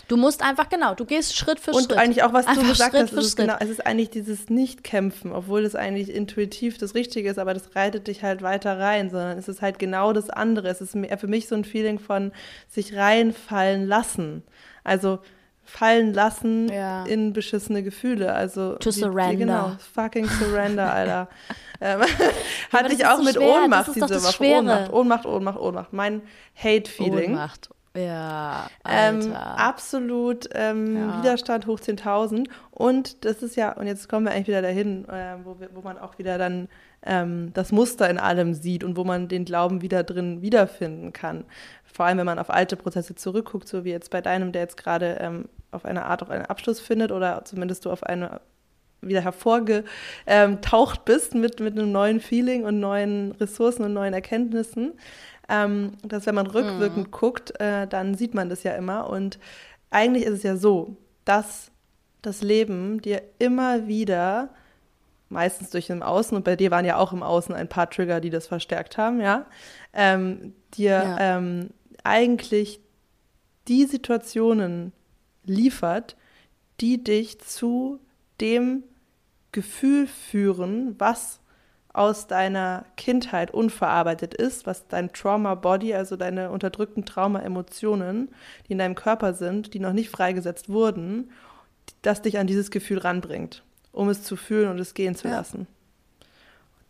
Du musst einfach, genau, du gehst Schritt für und Schritt. Und eigentlich auch, was einfach du gesagt Schritt hast, es ist, genau, es ist eigentlich dieses Nicht-Kämpfen, obwohl es eigentlich intuitiv das Richtige ist, aber das reitet dich halt weiter rein, sondern es ist halt genau das andere. Es ist für mich so ein Feeling von sich reinfallen lassen. Also fallen lassen ja. in beschissene Gefühle. Also to die, surrender. Genau, fucking surrender, Alter. [LAUGHS] ähm, [LAUGHS] hatte ich auch so mit schwer. Ohnmacht diese Woche. Ohnmacht, Ohnmacht, Ohnmacht, Ohnmacht. Mein Hate-Feeling. Ohnmacht, ja, ähm, absolut ähm, ja. Widerstand hoch 10.000. Und das ist ja, und jetzt kommen wir eigentlich wieder dahin, äh, wo, wir, wo man auch wieder dann ähm, das Muster in allem sieht und wo man den Glauben wieder drin wiederfinden kann. Vor allem, wenn man auf alte Prozesse zurückguckt, so wie jetzt bei deinem, der jetzt gerade ähm, auf eine Art auch einen Abschluss findet oder zumindest du auf eine wieder hervorgetaucht bist mit, mit einem neuen Feeling und neuen Ressourcen und neuen Erkenntnissen. Ähm, dass wenn man rückwirkend mhm. guckt, äh, dann sieht man das ja immer. Und eigentlich ist es ja so, dass das Leben dir immer wieder, meistens durch im Außen, und bei dir waren ja auch im Außen ein paar Trigger, die das verstärkt haben, ja, ähm, dir ja. Ähm, eigentlich die Situationen liefert, die dich zu dem Gefühl führen, was aus deiner Kindheit unverarbeitet ist, was dein Trauma-Body, also deine unterdrückten Trauma-Emotionen, die in deinem Körper sind, die noch nicht freigesetzt wurden, das dich an dieses Gefühl ranbringt, um es zu fühlen und es gehen zu ja. lassen.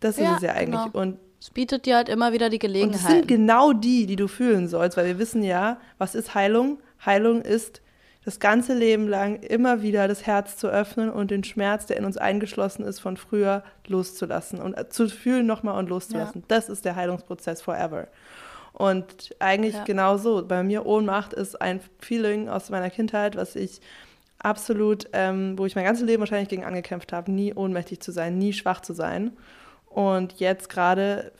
Das ja, ist es ja eigentlich. Genau. Und es bietet dir halt immer wieder die Gelegenheit. Und es sind genau die, die du fühlen sollst, weil wir wissen ja, was ist Heilung? Heilung ist das ganze Leben lang immer wieder das Herz zu öffnen und den Schmerz, der in uns eingeschlossen ist, von früher loszulassen und zu fühlen nochmal und loszulassen. Ja. Das ist der Heilungsprozess forever. Und eigentlich ja. genau so. Bei mir Ohnmacht ist ein Feeling aus meiner Kindheit, was ich absolut, ähm, wo ich mein ganzes Leben wahrscheinlich gegen angekämpft habe, nie ohnmächtig zu sein, nie schwach zu sein. Und jetzt gerade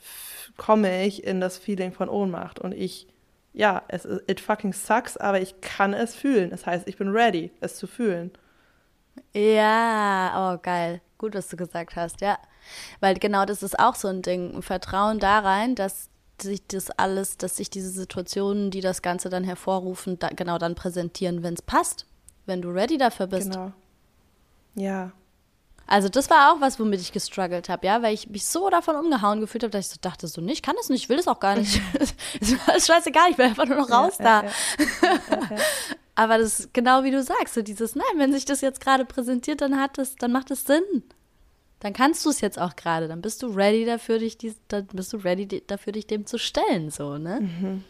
komme ich in das Feeling von Ohnmacht und ich ja, es, it fucking sucks, aber ich kann es fühlen. Das heißt, ich bin ready, es zu fühlen. Ja, oh geil. Gut, was du gesagt hast, ja. Weil genau das ist auch so ein Ding. Vertrauen da rein, dass sich das alles, dass sich diese Situationen, die das Ganze dann hervorrufen, da, genau dann präsentieren, wenn es passt. Wenn du ready dafür bist. Genau. Ja, also das war auch was, womit ich gestruggelt habe, ja, weil ich mich so davon umgehauen gefühlt habe, dass ich so dachte, so, nee, ich kann das nicht, ich will das auch gar nicht. [LAUGHS] [LAUGHS] ist scheißegal, ich will einfach nur noch raus ja, da. Ja, [LAUGHS] ja. Aber das ist genau wie du sagst, so dieses, nein, wenn sich das jetzt gerade präsentiert, dann hat das, dann macht es Sinn. Dann kannst du es jetzt auch gerade, dann bist du ready dafür, dich, dann bist du ready dafür, dich dem zu stellen, so, ne? Mhm.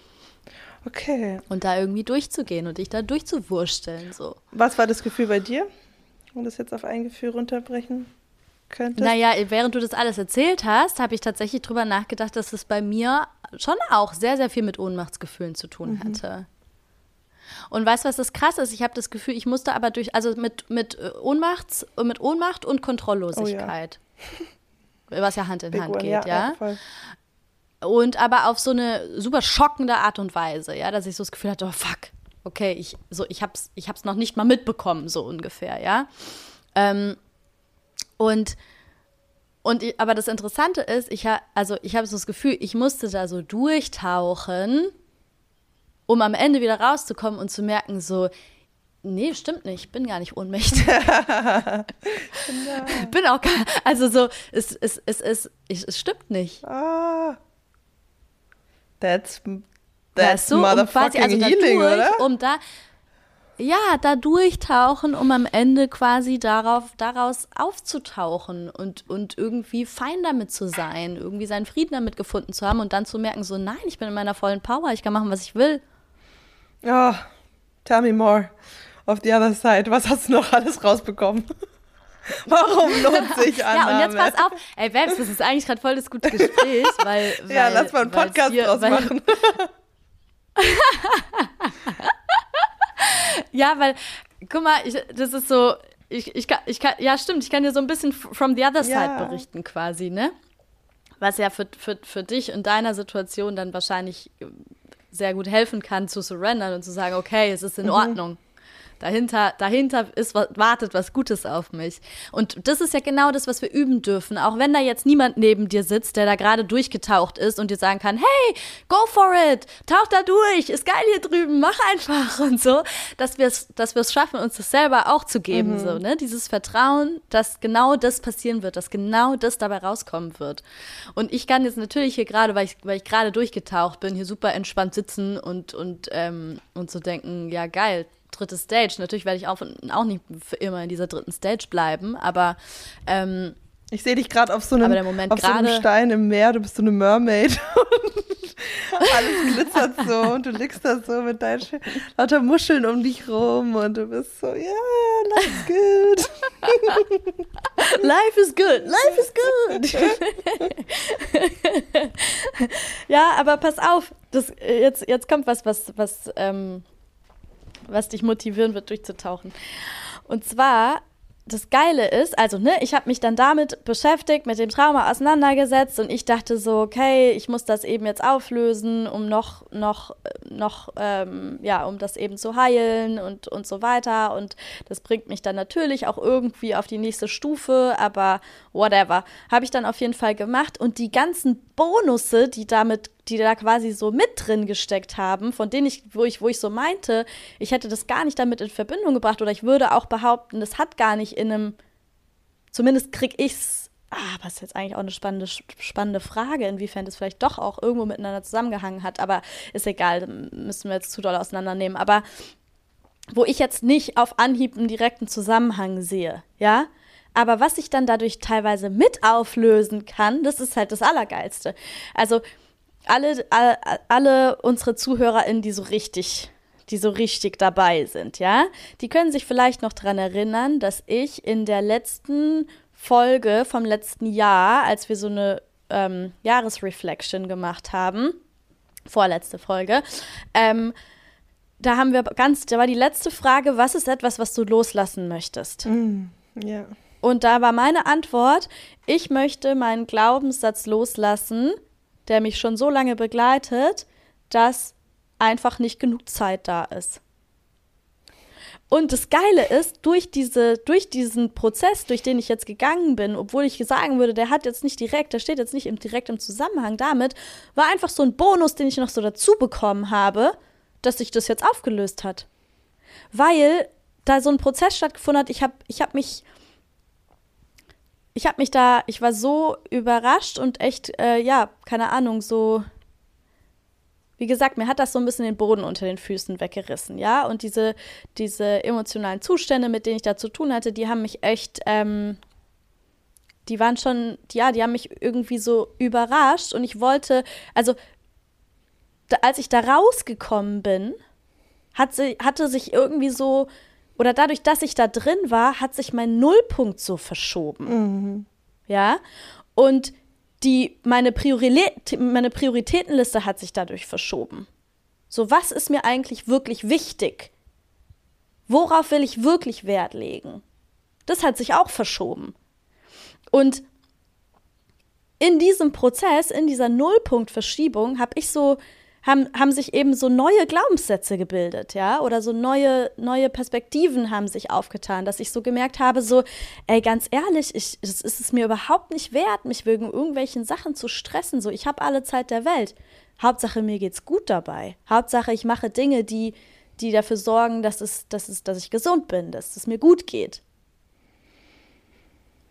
Okay. Und da irgendwie durchzugehen und dich da durchzuwursteln, so. Was war das Gefühl bei dir? Man das jetzt auf ein Gefühl runterbrechen könnte? Naja, während du das alles erzählt hast, habe ich tatsächlich drüber nachgedacht, dass es bei mir schon auch sehr, sehr viel mit Ohnmachtsgefühlen zu tun mhm. hatte. Und weißt du, was das krass ist? Ich habe das Gefühl, ich musste aber durch, also mit, mit, äh, Ohnmachts, mit Ohnmacht und Kontrolllosigkeit, oh ja. was ja Hand in Big Hand one, geht, ja. ja und aber auf so eine super schockende Art und Weise, ja, dass ich so das Gefühl hatte, oh fuck, okay, ich, so, ich hab's, ich hab's noch nicht mal mitbekommen, so ungefähr, ja. Ähm, und, und aber das Interessante ist, ich ha, also ich habe so das Gefühl, ich musste da so durchtauchen, um am Ende wieder rauszukommen und zu merken, so, nee, stimmt nicht, ich bin gar nicht ohnmächtig. [LAUGHS] bin auch gar, also so, es, es, es, es, es stimmt nicht. Ah. That's That's weißt du, um quasi, also healing, dadurch, oder? um da, ja, da durchtauchen, um am Ende quasi darauf, daraus aufzutauchen und, und irgendwie fein damit zu sein, irgendwie seinen Frieden damit gefunden zu haben und dann zu merken, so, nein, ich bin in meiner vollen Power, ich kann machen, was ich will. Oh, tell me more. Auf the other side, was hast du noch alles rausbekommen? [LAUGHS] Warum lohnt [LAUGHS] sich Annahme? ja, und jetzt pass auf. Ey, Babs, das ist eigentlich gerade voll das gute Gespräch, weil, [LAUGHS] weil Ja, lass mal einen Podcast dir, draus machen. Ja, weil, guck mal, ich, das ist so, ich, ich, kann, ich kann, ja, stimmt, ich kann dir so ein bisschen from the other side ja. berichten quasi, ne? Was ja für, für, für dich in deiner Situation dann wahrscheinlich sehr gut helfen kann, zu surrendern und zu sagen, okay, es ist in mhm. Ordnung. Dahinter, dahinter ist, wartet was Gutes auf mich. Und das ist ja genau das, was wir üben dürfen. Auch wenn da jetzt niemand neben dir sitzt, der da gerade durchgetaucht ist und dir sagen kann, hey, go for it, tauch da durch, ist geil hier drüben, mach einfach [LAUGHS] und so, dass wir es dass wir's schaffen, uns das selber auch zu geben. Mhm. So, ne? Dieses Vertrauen, dass genau das passieren wird, dass genau das dabei rauskommen wird. Und ich kann jetzt natürlich hier gerade, weil ich, weil ich gerade durchgetaucht bin, hier super entspannt sitzen und, und, ähm, und so denken, ja geil, dritte Stage. Natürlich werde ich auch, auch nicht für immer in dieser dritten Stage bleiben, aber ähm, ich sehe dich gerade auf, so einem, auf so einem Stein im Meer, du bist so eine Mermaid. [LAUGHS] Alles glitzert so und du liegst da so mit deinen lauter Muscheln um dich rum und du bist so, ja, yeah, [LAUGHS] life is good. life is good, life is good. ja, aber pass auf, das, jetzt, jetzt kommt was, was, was ähm, was dich motivieren wird, durchzutauchen. Und zwar das Geile ist, also ne, ich habe mich dann damit beschäftigt, mit dem Trauma auseinandergesetzt und ich dachte so, okay, ich muss das eben jetzt auflösen, um noch, noch, noch, ähm, ja, um das eben zu heilen und, und so weiter. Und das bringt mich dann natürlich auch irgendwie auf die nächste Stufe, aber whatever. Habe ich dann auf jeden Fall gemacht und die ganzen Bonusse, die damit die da quasi so mit drin gesteckt haben, von denen ich, wo ich, wo ich so meinte, ich hätte das gar nicht damit in Verbindung gebracht oder ich würde auch behaupten, das hat gar nicht in einem, zumindest krieg ich's, ah, was ist jetzt eigentlich auch eine spannende, spannende Frage, inwiefern das vielleicht doch auch irgendwo miteinander zusammengehangen hat, aber ist egal, müssen wir jetzt zu doll auseinandernehmen, aber wo ich jetzt nicht auf Anhieb einen direkten Zusammenhang sehe, ja, aber was ich dann dadurch teilweise mit auflösen kann, das ist halt das Allergeilste. Also alle, alle, alle unsere ZuhörerInnen, die so richtig, die so richtig dabei sind, ja, die können sich vielleicht noch daran erinnern, dass ich in der letzten Folge vom letzten Jahr, als wir so eine ähm, Jahresreflection gemacht haben, vorletzte Folge, ähm, da haben wir ganz, da war die letzte Frage, was ist etwas, was du loslassen möchtest? Mm, ja. Und da war meine Antwort, ich möchte meinen Glaubenssatz loslassen, der mich schon so lange begleitet, dass einfach nicht genug Zeit da ist. Und das Geile ist, durch, diese, durch diesen Prozess, durch den ich jetzt gegangen bin, obwohl ich sagen würde, der hat jetzt nicht direkt, der steht jetzt nicht im, direkt im Zusammenhang damit, war einfach so ein Bonus, den ich noch so dazu bekommen habe, dass sich das jetzt aufgelöst hat. Weil da so ein Prozess stattgefunden hat, ich habe ich hab mich ich habe mich da, ich war so überrascht und echt, äh, ja, keine Ahnung, so, wie gesagt, mir hat das so ein bisschen den Boden unter den Füßen weggerissen, ja. Und diese, diese emotionalen Zustände, mit denen ich da zu tun hatte, die haben mich echt, ähm, die waren schon, ja, die haben mich irgendwie so überrascht und ich wollte, also, da, als ich da rausgekommen bin, hat sie, hatte sich irgendwie so oder dadurch, dass ich da drin war, hat sich mein Nullpunkt so verschoben. Mhm. Ja. Und die, meine, Priorität, meine Prioritätenliste hat sich dadurch verschoben. So, was ist mir eigentlich wirklich wichtig? Worauf will ich wirklich Wert legen? Das hat sich auch verschoben. Und in diesem Prozess, in dieser Nullpunktverschiebung, habe ich so haben, haben sich eben so neue Glaubenssätze gebildet, ja, oder so neue, neue Perspektiven haben sich aufgetan, dass ich so gemerkt habe, so, ey, ganz ehrlich, ich, es ist es mir überhaupt nicht wert, mich wegen irgendwelchen Sachen zu stressen, so, ich habe alle Zeit der Welt. Hauptsache, mir geht's gut dabei. Hauptsache, ich mache Dinge, die, die dafür sorgen, dass, es, dass, es, dass ich gesund bin, dass es mir gut geht.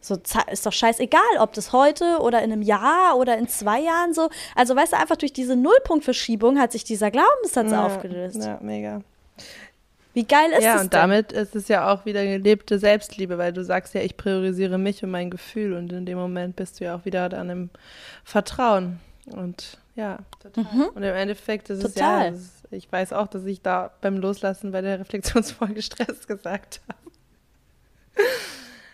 So ist doch scheißegal, ob das heute oder in einem Jahr oder in zwei Jahren so. Also weißt du, einfach durch diese Nullpunktverschiebung hat sich dieser Glaubenssatz ja, aufgelöst. Ja, mega. Wie geil ist ja, das? Ja, und damit ist es ja auch wieder gelebte Selbstliebe, weil du sagst ja, ich priorisiere mich und mein Gefühl und in dem Moment bist du ja auch wieder an dem Vertrauen. Und ja, total. Mhm. Und im Endeffekt ist total. es ja, ist, ich weiß auch, dass ich da beim Loslassen bei der Reflexionsfolge [LAUGHS] Stress gesagt habe.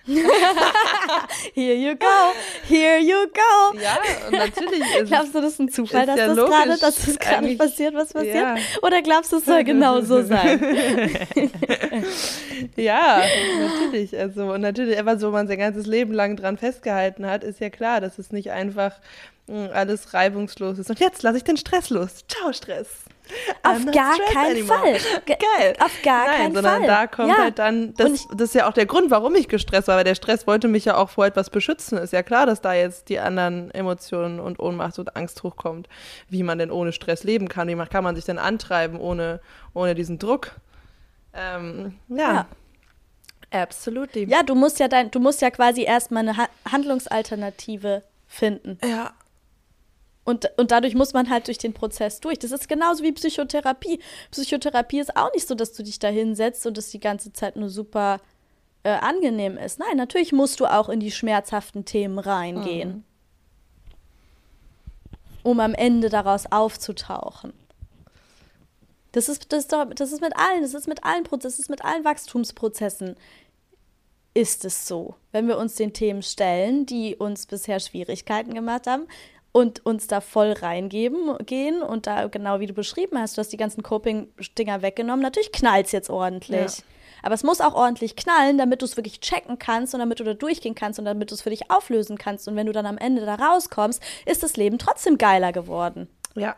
[LAUGHS] Here you go, here you go. Ja, natürlich ist Glaubst du, das ist ein Zufall, dass, ja das grade, dass das gerade passiert, was passiert? Ja. Oder glaubst du, es soll genau so sein? [LAUGHS] ja, natürlich. Also, und natürlich, etwas, wo man sein ganzes Leben lang dran festgehalten hat, ist ja klar, dass es nicht einfach hm, alles reibungslos ist. Und jetzt lasse ich den Stress los. Ciao, Stress. Auf gar keinen anymore. Fall. [LAUGHS] Geil. Auf gar Nein, keinen sondern Fall. da kommt ja. halt dann, das, ich, das ist ja auch der Grund, warum ich gestresst war, weil der Stress wollte mich ja auch vor etwas beschützen. Ist ja klar, dass da jetzt die anderen Emotionen und Ohnmacht und Angst hochkommt, wie man denn ohne Stress leben kann. Wie kann man sich denn antreiben ohne, ohne diesen Druck? Ähm, ja. ja. Absolutely. Ja, du musst ja dein, du musst ja quasi erstmal eine ha Handlungsalternative finden. Ja, und, und dadurch muss man halt durch den Prozess durch. Das ist genauso wie Psychotherapie. Psychotherapie ist auch nicht so, dass du dich da hinsetzt und es die ganze Zeit nur super äh, angenehm ist. Nein, natürlich musst du auch in die schmerzhaften Themen reingehen, mhm. um am Ende daraus aufzutauchen. Das ist, das, ist doch, das ist mit allen, das ist mit allen Prozessen, das ist mit allen Wachstumsprozessen ist es so, wenn wir uns den Themen stellen, die uns bisher Schwierigkeiten gemacht haben, und uns da voll reingeben gehen und da genau wie du beschrieben hast, du hast die ganzen Coping-Dinger weggenommen. Natürlich knallt es jetzt ordentlich. Ja. Aber es muss auch ordentlich knallen, damit du es wirklich checken kannst und damit du da durchgehen kannst und damit du es für dich auflösen kannst. Und wenn du dann am Ende da rauskommst, ist das Leben trotzdem geiler geworden. Ja.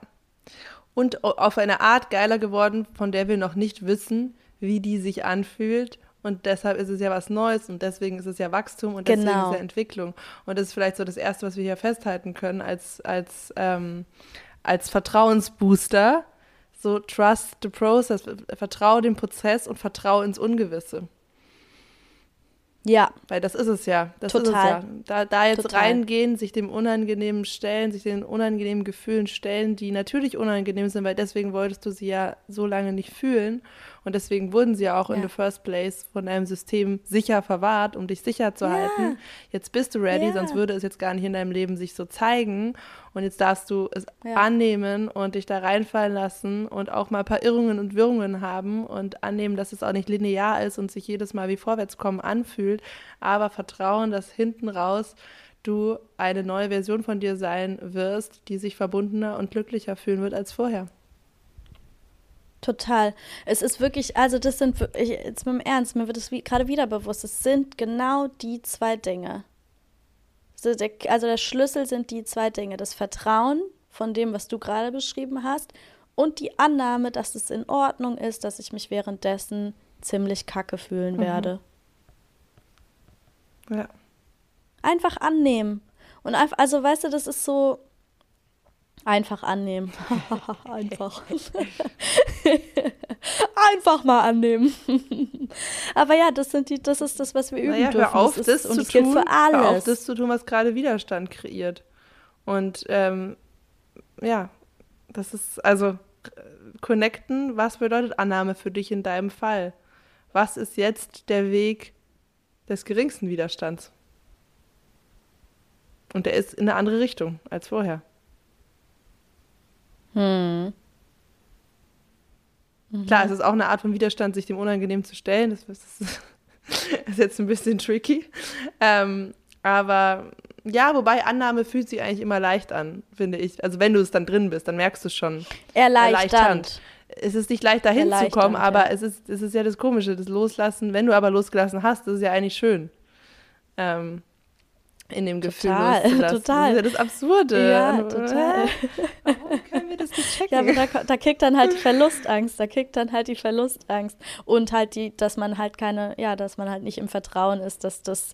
Und auf eine Art geiler geworden, von der wir noch nicht wissen, wie die sich anfühlt und deshalb ist es ja was Neues und deswegen ist es ja Wachstum und deswegen genau. ist es ja Entwicklung. Und das ist vielleicht so das Erste, was wir hier festhalten können als, als, ähm, als Vertrauensbooster. So trust the process, vertraue dem Prozess und vertraue ins Ungewisse. Ja. Weil das ist es ja. Das Total. ist es ja. Da, da jetzt Total. reingehen, sich dem Unangenehmen stellen, sich den unangenehmen Gefühlen stellen, die natürlich unangenehm sind, weil deswegen wolltest du sie ja so lange nicht fühlen. Und deswegen wurden sie ja auch ja. in the first place von deinem System sicher verwahrt, um dich sicher zu ja. halten. Jetzt bist du ready, ja. sonst würde es jetzt gar nicht in deinem Leben sich so zeigen. Und jetzt darfst du es annehmen und dich da reinfallen lassen und auch mal ein paar Irrungen und Wirrungen haben und annehmen, dass es auch nicht linear ist und sich jedes Mal wie Vorwärtskommen anfühlt, aber vertrauen, dass hinten raus du eine neue Version von dir sein wirst, die sich verbundener und glücklicher fühlen wird als vorher. Total. Es ist wirklich, also das sind, ich, jetzt mit dem Ernst, mir wird es wie, gerade wieder bewusst, es sind genau die zwei Dinge. Also der, also der Schlüssel sind die zwei Dinge. Das Vertrauen von dem, was du gerade beschrieben hast und die Annahme, dass es in Ordnung ist, dass ich mich währenddessen ziemlich kacke fühlen mhm. werde. Ja. Einfach annehmen. Und einfach, also weißt du, das ist so, Einfach annehmen. [LAUGHS] Einfach. [LAUGHS] Einfach mal annehmen. Aber ja, das sind die, das ist das, was wir üben naja, dürfen. Hör auf, das, das ist, und tun, für alles. Hör auf, das zu tun, was gerade Widerstand kreiert. Und ähm, ja, das ist also connecten, was bedeutet Annahme für dich in deinem Fall? Was ist jetzt der Weg des geringsten Widerstands? Und der ist in eine andere Richtung als vorher. Hm. Mhm. Klar, es ist auch eine Art von Widerstand, sich dem Unangenehm zu stellen. Das, das [LAUGHS] ist jetzt ein bisschen tricky. Ähm, aber ja, wobei Annahme fühlt sich eigentlich immer leicht an, finde ich. Also wenn du es dann drin bist, dann merkst du es schon. Erleichternd. erleichternd. Es ist nicht leicht, dahin zu kommen, aber ja. es, ist, es ist ja das Komische, das Loslassen. Wenn du aber losgelassen hast, das ist ja eigentlich schön. Ähm, in dem Gefühl total, [LAUGHS] loszulassen. Total. Das ist ja das Absurde. Ja, total. [LAUGHS] Warum können wir das nicht checken? Ja, aber da, da kickt dann halt die Verlustangst, da kickt dann halt die Verlustangst und halt die, dass man halt keine, ja, dass man halt nicht im Vertrauen ist, dass das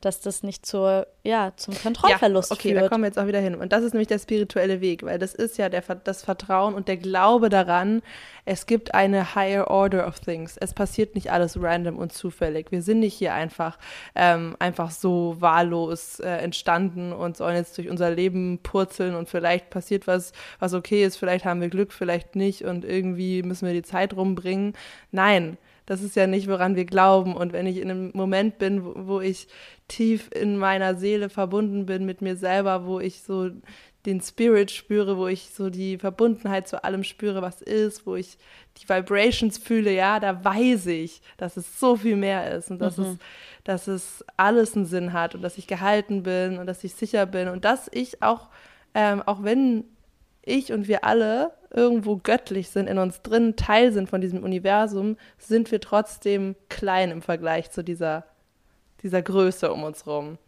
dass das nicht zur, ja, zum Kontrollverlust ja, okay, führt. Okay, da kommen wir jetzt auch wieder hin. Und das ist nämlich der spirituelle Weg, weil das ist ja der, das Vertrauen und der Glaube daran, es gibt eine higher order of things. Es passiert nicht alles random und zufällig. Wir sind nicht hier einfach, ähm, einfach so wahllos äh, entstanden und sollen jetzt durch unser Leben purzeln und vielleicht passiert was, was okay ist, vielleicht haben wir Glück, vielleicht nicht und irgendwie müssen wir die Zeit rumbringen. Nein, das ist ja nicht, woran wir glauben. Und wenn ich in einem Moment bin, wo, wo ich tief in meiner Seele verbunden bin mit mir selber, wo ich so den Spirit spüre, wo ich so die Verbundenheit zu allem spüre, was ist, wo ich die Vibrations fühle, ja, da weiß ich, dass es so viel mehr ist und dass, mhm. es, dass es alles einen Sinn hat und dass ich gehalten bin und dass ich sicher bin und dass ich auch, ähm, auch wenn ich und wir alle irgendwo göttlich sind, in uns drin Teil sind von diesem Universum, sind wir trotzdem klein im Vergleich zu dieser, dieser Größe um uns rum.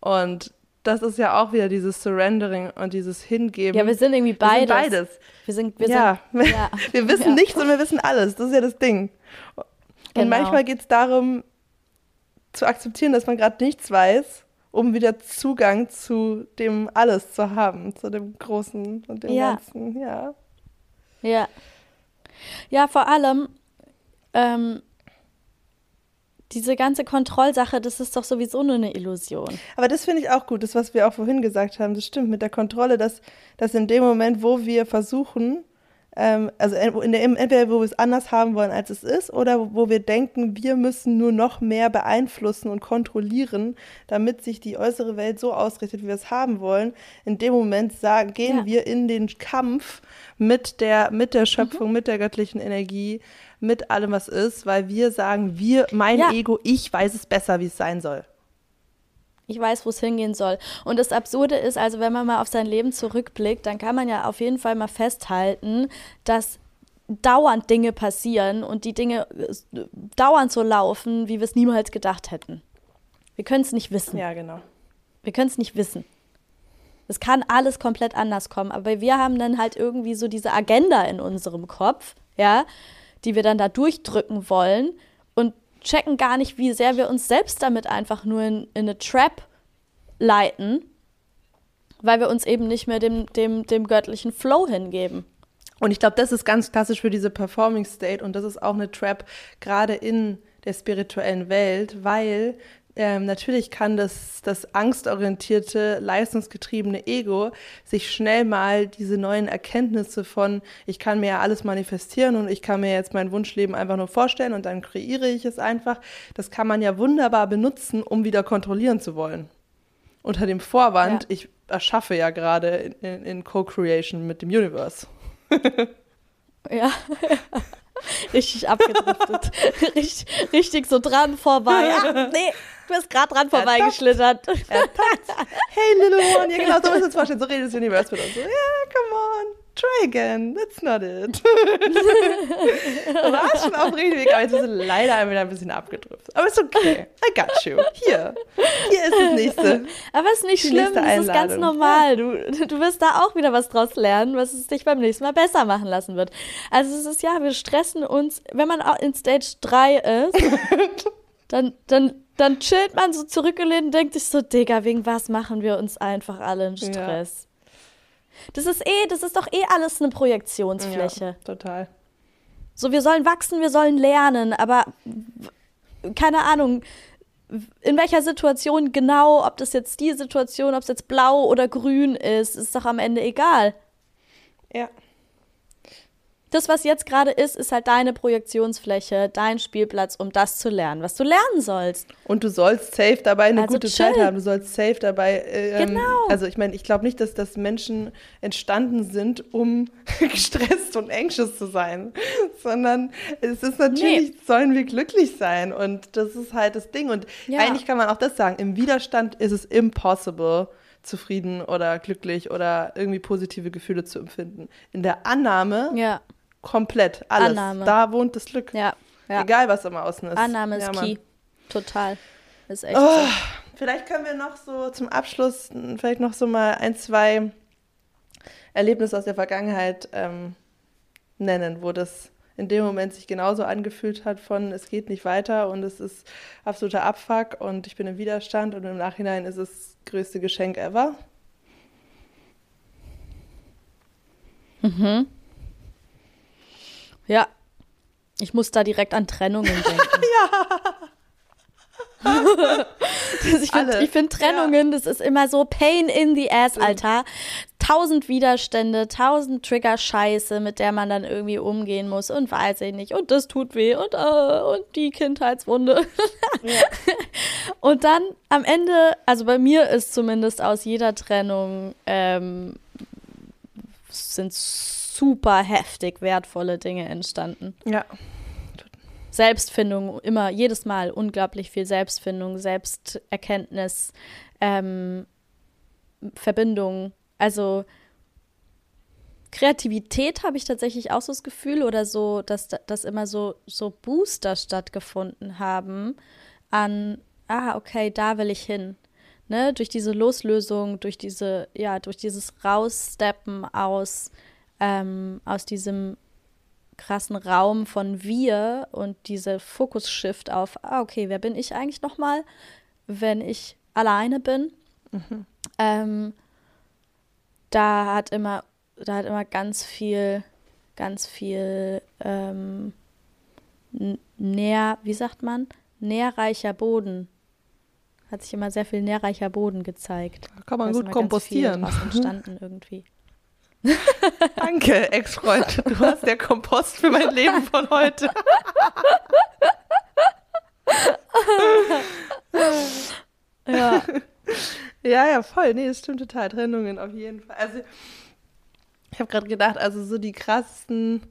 Und das ist ja auch wieder dieses Surrendering und dieses Hingeben. Ja, wir sind irgendwie beides. Wir sind beides. Wir sind, wir ja. Sind, ja. [LAUGHS] wir wissen ja. nichts und wir wissen alles. Das ist ja das Ding. Und genau. manchmal geht es darum, zu akzeptieren, dass man gerade nichts weiß um wieder Zugang zu dem Alles zu haben, zu dem Großen und dem ja. Ganzen, ja. Ja. Ja, vor allem, ähm, diese ganze Kontrollsache, das ist doch sowieso nur eine Illusion. Aber das finde ich auch gut, das, was wir auch vorhin gesagt haben, das stimmt mit der Kontrolle, dass, dass in dem Moment, wo wir versuchen, ähm, also in der, entweder wo wir es anders haben wollen, als es ist, oder wo wir denken, wir müssen nur noch mehr beeinflussen und kontrollieren, damit sich die äußere Welt so ausrichtet, wie wir es haben wollen. In dem Moment sagen, gehen ja. wir in den Kampf mit der, mit der Schöpfung, mhm. mit der göttlichen Energie, mit allem, was ist, weil wir sagen, wir, mein ja. Ego, ich weiß es besser, wie es sein soll. Ich weiß, wo es hingehen soll. Und das Absurde ist, also wenn man mal auf sein Leben zurückblickt, dann kann man ja auf jeden Fall mal festhalten, dass dauernd Dinge passieren und die Dinge äh, dauernd so laufen, wie wir es niemals gedacht hätten. Wir können es nicht wissen. Ja, genau. Wir können es nicht wissen. Es kann alles komplett anders kommen, aber wir haben dann halt irgendwie so diese Agenda in unserem Kopf, ja, die wir dann da durchdrücken wollen und checken gar nicht, wie sehr wir uns selbst damit einfach nur in, in eine Trap leiten, weil wir uns eben nicht mehr dem, dem, dem göttlichen Flow hingeben. Und ich glaube, das ist ganz klassisch für diese Performing State und das ist auch eine Trap gerade in der spirituellen Welt, weil ähm, natürlich kann das, das angstorientierte, leistungsgetriebene Ego sich schnell mal diese neuen Erkenntnisse von, ich kann mir ja alles manifestieren und ich kann mir jetzt mein Wunschleben einfach nur vorstellen und dann kreiere ich es einfach. Das kann man ja wunderbar benutzen, um wieder kontrollieren zu wollen. Unter dem Vorwand, ja. ich erschaffe ja gerade in, in, in Co-Creation mit dem Universe. [LAUGHS] ja. [LAUGHS] richtig abgedriftet. [LAUGHS] richtig, richtig so dran vorbei. Ja, nee, du bist gerade dran vorbeigeschlittert. Hey, little one. Ja, genau, so wir uns vorstellen. So redet das Universe mit uns. Ja, yeah, come on. Try again. That's not it. warst schon auf dem Weg, aber jetzt bist du leider wieder ein bisschen abgedriftet. Aber ist okay. I got you. Hier. Hier ist das nächste. Aber ist nicht schlimm. Das ist ganz normal. Du, du wirst da auch wieder was draus lernen, was es dich beim nächsten Mal besser machen lassen wird. Also es ist ja, wir stressen uns, wenn man auch in Stage 3 ist, [LAUGHS] dann, dann dann chillt man so zurückgelehnt und denkt sich so, Digga, wegen was machen wir uns einfach alle einen Stress? Das ist eh, das ist doch eh alles eine Projektionsfläche. Ja, total. So, wir sollen wachsen, wir sollen lernen, aber keine Ahnung, in welcher Situation genau, ob das jetzt die Situation, ob es jetzt blau oder grün ist, ist doch am Ende egal. Ja das, was jetzt gerade ist, ist halt deine Projektionsfläche, dein Spielplatz, um das zu lernen, was du lernen sollst. Und du sollst safe dabei eine also gute chill. Zeit haben. Du sollst safe dabei. Äh, ähm, genau. Also ich meine, ich glaube nicht, dass das Menschen entstanden sind, um [LAUGHS] gestresst und anxious zu sein, [LAUGHS] sondern es ist natürlich, nee. sollen wir glücklich sein und das ist halt das Ding. Und ja. eigentlich kann man auch das sagen: Im Widerstand ist es impossible zufrieden oder glücklich oder irgendwie positive Gefühle zu empfinden. In der Annahme ja Komplett, alles. Annahme. Da wohnt das Glück. Ja, ja. Egal, was am Außen ist. Annahme ist ja, key. Total. Ist echt oh, so. Vielleicht können wir noch so zum Abschluss vielleicht noch so mal ein, zwei Erlebnisse aus der Vergangenheit ähm, nennen, wo das in dem Moment sich genauso angefühlt hat von es geht nicht weiter und es ist absoluter Abfuck und ich bin im Widerstand und im Nachhinein ist es das größte Geschenk ever. Mhm. Ja. Ich muss da direkt an Trennungen denken. [LAUGHS] ja. [LAUGHS] ich finde find Trennungen, ja. das ist immer so Pain in the ass, Alter. Tausend Widerstände, tausend Trigger-Scheiße, mit der man dann irgendwie umgehen muss und weiß ich nicht. Und das tut weh und, uh, und die Kindheitswunde. ja. [LAUGHS] Und dann am Ende, also bei mir ist zumindest aus jeder Trennung ähm, sind super heftig wertvolle Dinge entstanden. Ja. Selbstfindung, immer, jedes Mal unglaublich viel Selbstfindung, Selbsterkenntnis, ähm, Verbindung. Also Kreativität habe ich tatsächlich auch so das Gefühl oder so, dass, dass immer so, so Booster stattgefunden haben an, ah, okay, da will ich hin. Ne? Durch diese Loslösung, durch diese, ja, durch dieses Raussteppen aus ähm, aus diesem krassen Raum von wir und diese Fokus-Shift auf, ah, okay, wer bin ich eigentlich nochmal, wenn ich alleine bin? Mhm. Ähm, da hat immer, da hat immer ganz viel, ganz viel ähm, nähr, wie sagt man, nährreicher Boden. Hat sich immer sehr viel nährreicher Boden gezeigt. kann man gut kompostieren. Ganz viel [LAUGHS] entstanden irgendwie. [LAUGHS] Danke, Ex-Freund. Du hast der Kompost für mein Leben von heute. [LAUGHS] ja. Ja, ja, voll. Nee, das stimmt total. Trennungen auf jeden Fall. Also, ich habe gerade gedacht, also so die krassesten,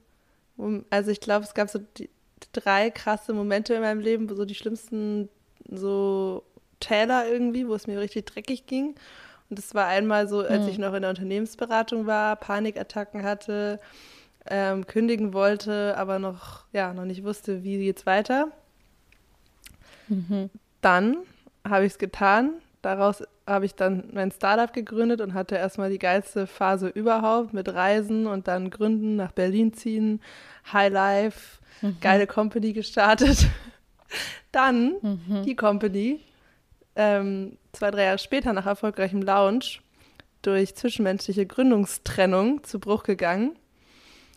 also ich glaube, es gab so die, drei krasse Momente in meinem Leben, so die schlimmsten so Täler irgendwie, wo es mir richtig dreckig ging. Und das war einmal so, als mhm. ich noch in der Unternehmensberatung war, Panikattacken hatte, ähm, kündigen wollte, aber noch, ja, noch nicht wusste, wie geht's weiter. Mhm. Dann habe ich es getan. Daraus habe ich dann mein Startup gegründet und hatte erstmal die geilste Phase überhaupt mit Reisen und dann Gründen, nach Berlin ziehen, High Life, mhm. geile Company gestartet. [LAUGHS] dann mhm. die Company, ähm, zwei, drei Jahre später nach erfolgreichem Launch, durch zwischenmenschliche Gründungstrennung zu Bruch gegangen.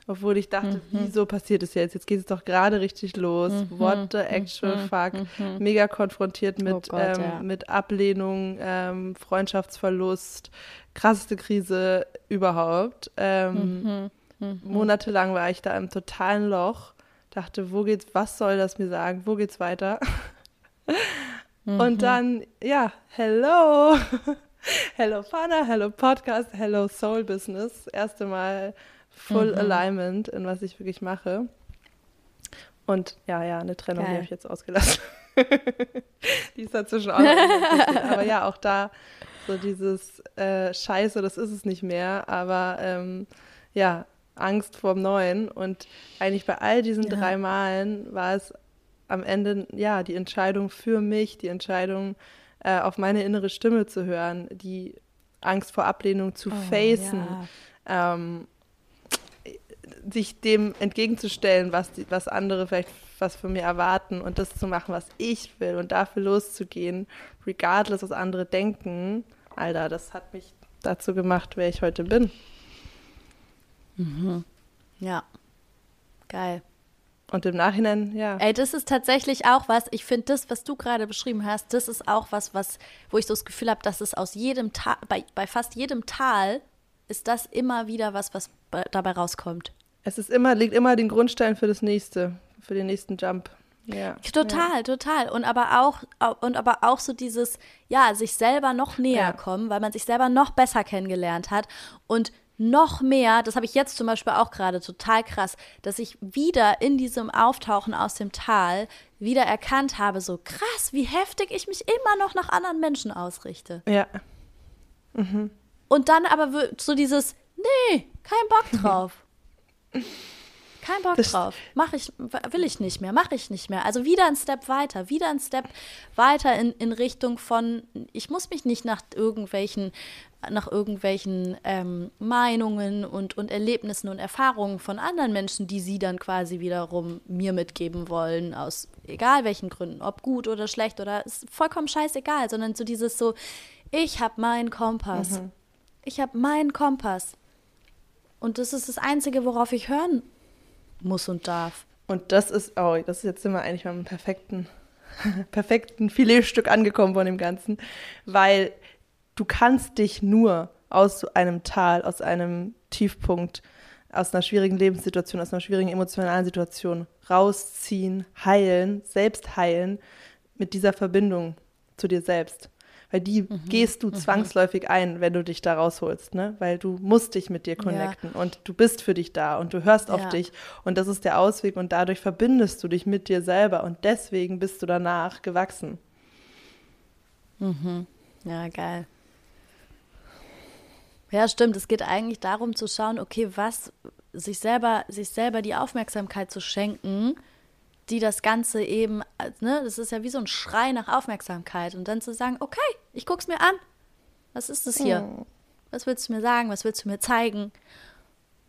Obwohl ich dachte, mhm. wieso passiert es jetzt? Jetzt geht es doch gerade richtig los. Mhm. What the actual mhm. fuck? Mhm. Mega konfrontiert mit, oh Gott, ähm, ja. mit Ablehnung, ähm, Freundschaftsverlust, krasseste Krise überhaupt. Ähm, mhm. Mhm. Monatelang war ich da im totalen Loch. Dachte, wo geht's, was soll das mir sagen? Wo geht's weiter? [LAUGHS] Und dann, ja, hello. [LAUGHS] hello Fana, hello Podcast, hello Soul Business. Erste Mal Full mhm. Alignment in was ich wirklich mache. Und ja, ja, eine Trennung, Geil. die habe ich jetzt ausgelassen. [LAUGHS] die ist dazwischen auch noch [LAUGHS] Aber ja, auch da so dieses äh, Scheiße, das ist es nicht mehr. Aber ähm, ja, Angst vorm Neuen. Und eigentlich bei all diesen ja. drei Malen war es am Ende ja die Entscheidung für mich, die Entscheidung äh, auf meine innere Stimme zu hören, die Angst vor Ablehnung zu oh, facen. Ja. Ähm, sich dem entgegenzustellen, was, die, was andere vielleicht was von mir erwarten und das zu machen, was ich will und dafür loszugehen, regardless, was andere denken. Alter, das hat mich dazu gemacht, wer ich heute bin. Mhm. Ja, geil. Und im Nachhinein, ja. Ey, das ist tatsächlich auch was, ich finde das, was du gerade beschrieben hast, das ist auch was, was, wo ich so das Gefühl habe, dass es aus jedem Tal, bei, bei fast jedem Tal ist das immer wieder was, was dabei rauskommt. Es ist immer, legt immer den Grundstein für das nächste, für den nächsten Jump. Ja. Total, ja. total. Und aber auch, und aber auch so dieses, ja, sich selber noch näher ja. kommen, weil man sich selber noch besser kennengelernt hat und noch mehr, das habe ich jetzt zum Beispiel auch gerade total krass, dass ich wieder in diesem Auftauchen aus dem Tal wieder erkannt habe, so krass, wie heftig ich mich immer noch nach anderen Menschen ausrichte. Ja. Mhm. Und dann aber so dieses, nee, kein Bock drauf. [LAUGHS] Kein Bock das drauf. Mach ich, will ich nicht mehr, mache ich nicht mehr. Also wieder ein Step weiter, wieder ein Step weiter in, in Richtung von, ich muss mich nicht nach irgendwelchen, nach irgendwelchen ähm, Meinungen und, und Erlebnissen und Erfahrungen von anderen Menschen, die sie dann quasi wiederum mir mitgeben wollen, aus egal welchen Gründen, ob gut oder schlecht oder ist vollkommen scheißegal, sondern so dieses so, ich habe meinen Kompass. Mhm. Ich habe meinen Kompass. Und das ist das Einzige, worauf ich hören muss und darf. Und das ist, oh, das ist jetzt wir eigentlich beim perfekten, [LAUGHS] perfekten Filetstück angekommen von dem Ganzen, weil du kannst dich nur aus einem Tal, aus einem Tiefpunkt, aus einer schwierigen Lebenssituation, aus einer schwierigen emotionalen Situation rausziehen, heilen, selbst heilen mit dieser Verbindung zu dir selbst weil die mhm. gehst du mhm. zwangsläufig ein, wenn du dich da rausholst, ne? Weil du musst dich mit dir connecten ja. und du bist für dich da und du hörst ja. auf dich und das ist der Ausweg und dadurch verbindest du dich mit dir selber und deswegen bist du danach gewachsen. Mhm. Ja, geil. Ja, stimmt. Es geht eigentlich darum zu schauen, okay, was sich selber, sich selber die Aufmerksamkeit zu schenken, die das Ganze eben, ne, das ist ja wie so ein Schrei nach Aufmerksamkeit und dann zu sagen, okay, ich guck's mir an. Was ist das hier? Oh. Was willst du mir sagen? Was willst du mir zeigen?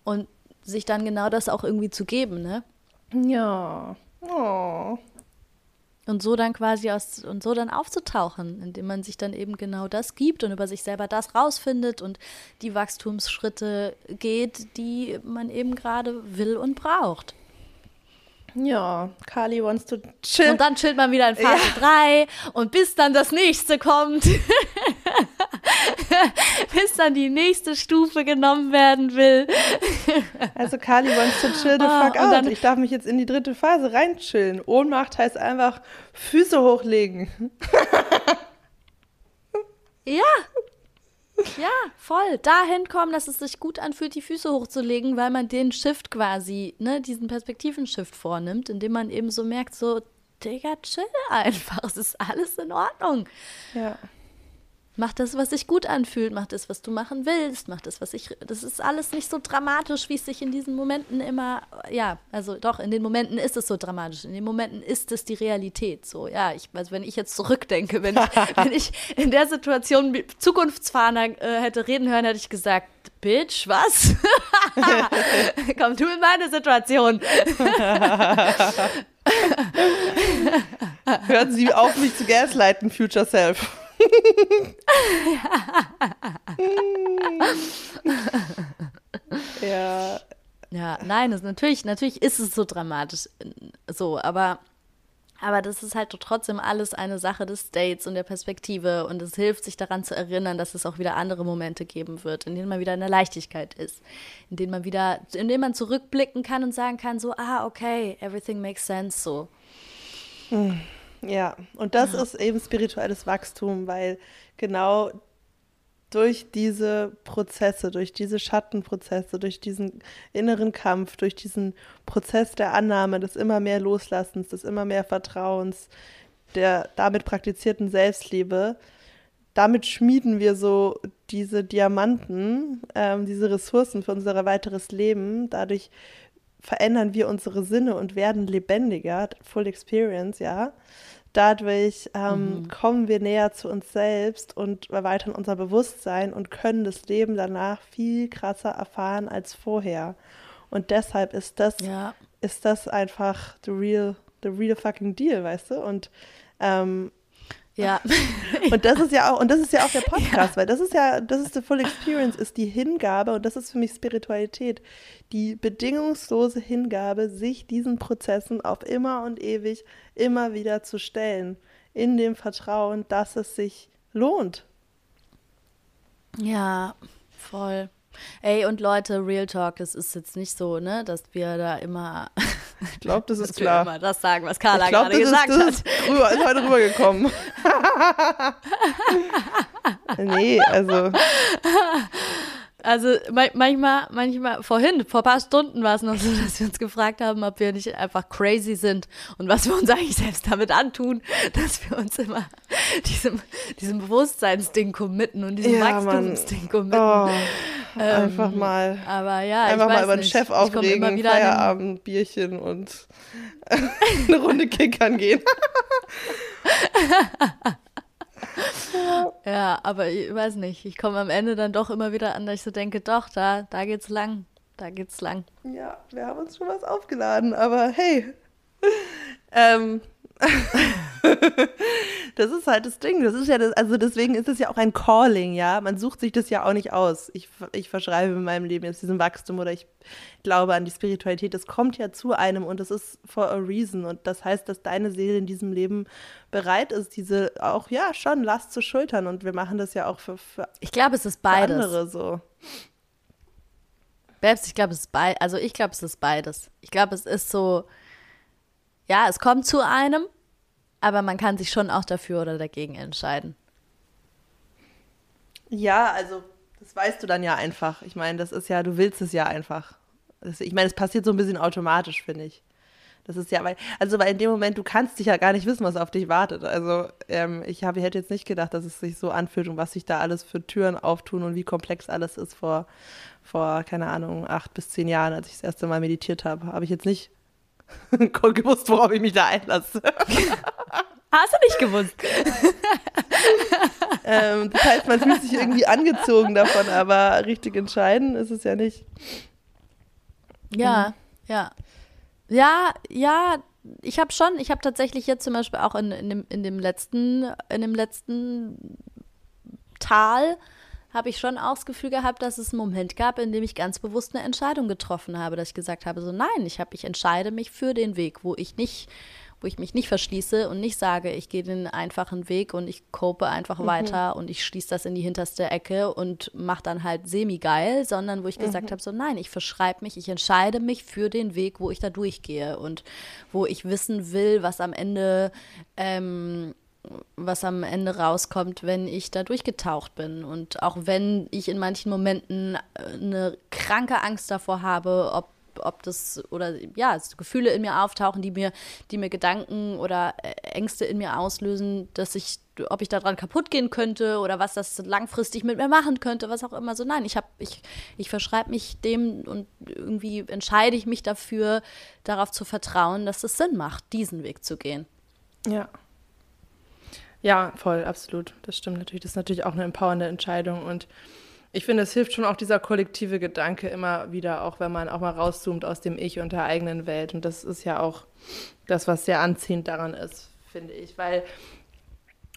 Und sich dann genau das auch irgendwie zu geben, ne? Ja. Oh. Und so dann quasi aus und so dann aufzutauchen, indem man sich dann eben genau das gibt und über sich selber das rausfindet und die Wachstumsschritte geht, die man eben gerade will und braucht. Ja, Kali wants to chill. Und dann chillt man wieder in Phase ja. 3 und bis dann das nächste kommt. [LAUGHS] bis dann die nächste Stufe genommen werden will. also Kali wants to chill the ah, fuck oh, out. Ich darf mich jetzt in die dritte Phase reinchillen. Ohnmacht heißt einfach Füße hochlegen. ja, ja, voll. Dahin kommen, dass es sich gut anfühlt, die Füße hochzulegen, weil man den Shift quasi, ne, diesen Perspektiven-Shift vornimmt, indem man eben so merkt, so, Digga, chill einfach, es ist alles in Ordnung. Ja. Mach das, was sich gut anfühlt, mach das, was du machen willst, mach das, was ich. Das ist alles nicht so dramatisch, wie es sich in diesen Momenten immer. Ja, also doch, in den Momenten ist es so dramatisch. In den Momenten ist es die Realität. So, ja, ich, also wenn ich jetzt zurückdenke, wenn ich, [LAUGHS] wenn ich in der Situation Zukunftsfahner äh, hätte reden hören, hätte ich gesagt, Bitch, was? [LAUGHS] Komm du in meine Situation. [LAUGHS] Hören Sie auf, mich zu gaslighten, Future Self. [LAUGHS] ja. Ja, nein, das, natürlich, natürlich ist es so dramatisch. So, aber, aber das ist halt trotzdem alles eine Sache des States und der Perspektive. Und es hilft, sich daran zu erinnern, dass es auch wieder andere Momente geben wird, in denen man wieder in der Leichtigkeit ist. In denen man wieder, in denen man zurückblicken kann und sagen kann: so, ah, okay, everything makes sense so. Hm. Ja, und das ja. ist eben spirituelles Wachstum, weil genau durch diese Prozesse, durch diese Schattenprozesse, durch diesen inneren Kampf, durch diesen Prozess der Annahme, des immer mehr Loslassens, des immer mehr Vertrauens, der damit praktizierten Selbstliebe, damit schmieden wir so diese Diamanten, ähm, diese Ressourcen für unser weiteres Leben. Dadurch verändern wir unsere Sinne und werden lebendiger, Full Experience, ja. Dadurch ähm, mhm. kommen wir näher zu uns selbst und erweitern unser Bewusstsein und können das Leben danach viel krasser erfahren als vorher. Und deshalb ist das, ja. ist das einfach the real, the real fucking deal, weißt du? Und ähm, [LAUGHS] ja. Und das ist ja auch, und das ist ja auch der [LAUGHS] Podcast, ja. weil das ist ja, das ist the full experience, ist die Hingabe und das ist für mich Spiritualität. Die bedingungslose Hingabe, sich diesen Prozessen auf immer und ewig immer wieder zu stellen. In dem Vertrauen, dass es sich lohnt. Ja, voll. Ey, und Leute, Real Talk, es ist jetzt nicht so, ne, dass wir da immer. Ich glaube, das [LAUGHS] ist klar. immer das sagen, was Carla glaub, gerade gesagt ist, das hat. Ist, rüber, ist heute rübergekommen. [LAUGHS] nee, also. Also manchmal, manchmal, vorhin, vor ein paar Stunden war es noch so, [LAUGHS] dass wir uns gefragt haben, ob wir nicht einfach crazy sind und was wir uns eigentlich selbst damit antun, dass wir uns immer [LAUGHS] diesem, diesem Bewusstseinsding committen und diesem ja, Wachstumsding committen. Oh, ähm, einfach mal. Aber ja, einfach mal über den Chef aufregen, Feierabend, Bierchen und [LAUGHS] eine Runde Kickern gehen. [LAUGHS] ja, aber ich weiß nicht. Ich komme am Ende dann doch immer wieder an, dass ich so denke, doch, da, da geht's lang. Da geht's lang. Ja, wir haben uns schon was aufgeladen, aber hey. ähm, [LAUGHS] das ist halt das Ding. Das ist ja das, also deswegen ist es ja auch ein Calling, ja. Man sucht sich das ja auch nicht aus. Ich, ich verschreibe in meinem Leben jetzt diesen Wachstum oder ich glaube an die Spiritualität. Das kommt ja zu einem und das ist for a reason. Und das heißt, dass deine Seele in diesem Leben bereit ist, diese auch, ja, schon Last zu schultern. Und wir machen das ja auch für, für Ich glaube, es ist beides. andere so. Babs, ich glaube, es ist beides. Also ich glaube, es ist beides. Ich glaube, es ist so ja, es kommt zu einem, aber man kann sich schon auch dafür oder dagegen entscheiden. Ja, also das weißt du dann ja einfach. Ich meine, das ist ja, du willst es ja einfach. Das, ich meine, es passiert so ein bisschen automatisch, finde ich. Das ist ja, weil, also weil in dem Moment, du kannst dich ja gar nicht wissen, was auf dich wartet. Also ähm, ich habe, ich hätte jetzt nicht gedacht, dass es sich so anfühlt und was sich da alles für Türen auftun und wie komplex alles ist vor, vor, keine Ahnung, acht bis zehn Jahren, als ich das erste Mal meditiert habe. Habe ich jetzt nicht [LAUGHS] gewusst, worauf ich mich da einlasse. [LAUGHS] Hast du nicht gewusst? [LAUGHS] ähm, das heißt, man fühlt sich irgendwie angezogen davon, aber richtig entscheiden ist es ja nicht. Ja, mhm. ja. Ja, ja, ich habe schon, ich habe tatsächlich jetzt zum Beispiel auch in, in, dem, in dem letzten, in dem letzten Tal habe ich schon auch das Gefühl gehabt, dass es einen Moment gab, in dem ich ganz bewusst eine Entscheidung getroffen habe, dass ich gesagt habe, so nein, ich habe, ich entscheide mich für den Weg, wo ich nicht, wo ich mich nicht verschließe und nicht sage, ich gehe den einfachen Weg und ich kope einfach mhm. weiter und ich schließe das in die hinterste Ecke und mache dann halt semi-geil, sondern wo ich mhm. gesagt habe, so nein, ich verschreibe mich, ich entscheide mich für den Weg, wo ich da durchgehe und wo ich wissen will, was am Ende ähm, was am Ende rauskommt, wenn ich da durchgetaucht bin. Und auch wenn ich in manchen Momenten äh, eine kranke Angst davor habe, ob ob das oder ja, Gefühle in mir auftauchen, die mir, die mir Gedanken oder äh, Ängste in mir auslösen, dass ich, ob ich daran kaputt gehen könnte oder was das langfristig mit mir machen könnte, was auch immer. So, nein, ich habe, ich, ich verschreibe mich dem und irgendwie entscheide ich mich dafür, darauf zu vertrauen, dass es Sinn macht, diesen Weg zu gehen. Ja. Ja, voll, absolut. Das stimmt natürlich. Das ist natürlich auch eine empowernde Entscheidung und ich finde, es hilft schon auch dieser kollektive Gedanke immer wieder, auch wenn man auch mal rauszoomt aus dem Ich und der eigenen Welt. Und das ist ja auch das, was sehr anziehend daran ist, finde ich. Weil,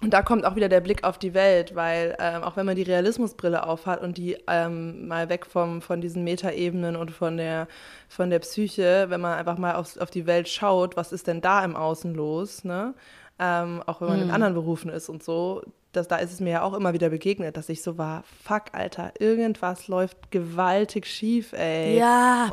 und da kommt auch wieder der Blick auf die Welt, weil ähm, auch wenn man die Realismusbrille aufhat und die ähm, mal weg vom, von diesen Metaebenen und von der, von der Psyche, wenn man einfach mal auf, auf die Welt schaut, was ist denn da im Außen los, ne? Ähm, auch wenn man hm. in anderen Berufen ist und so, das, da ist es mir ja auch immer wieder begegnet, dass ich so war, fuck, Alter, irgendwas läuft gewaltig schief, ey. Ja,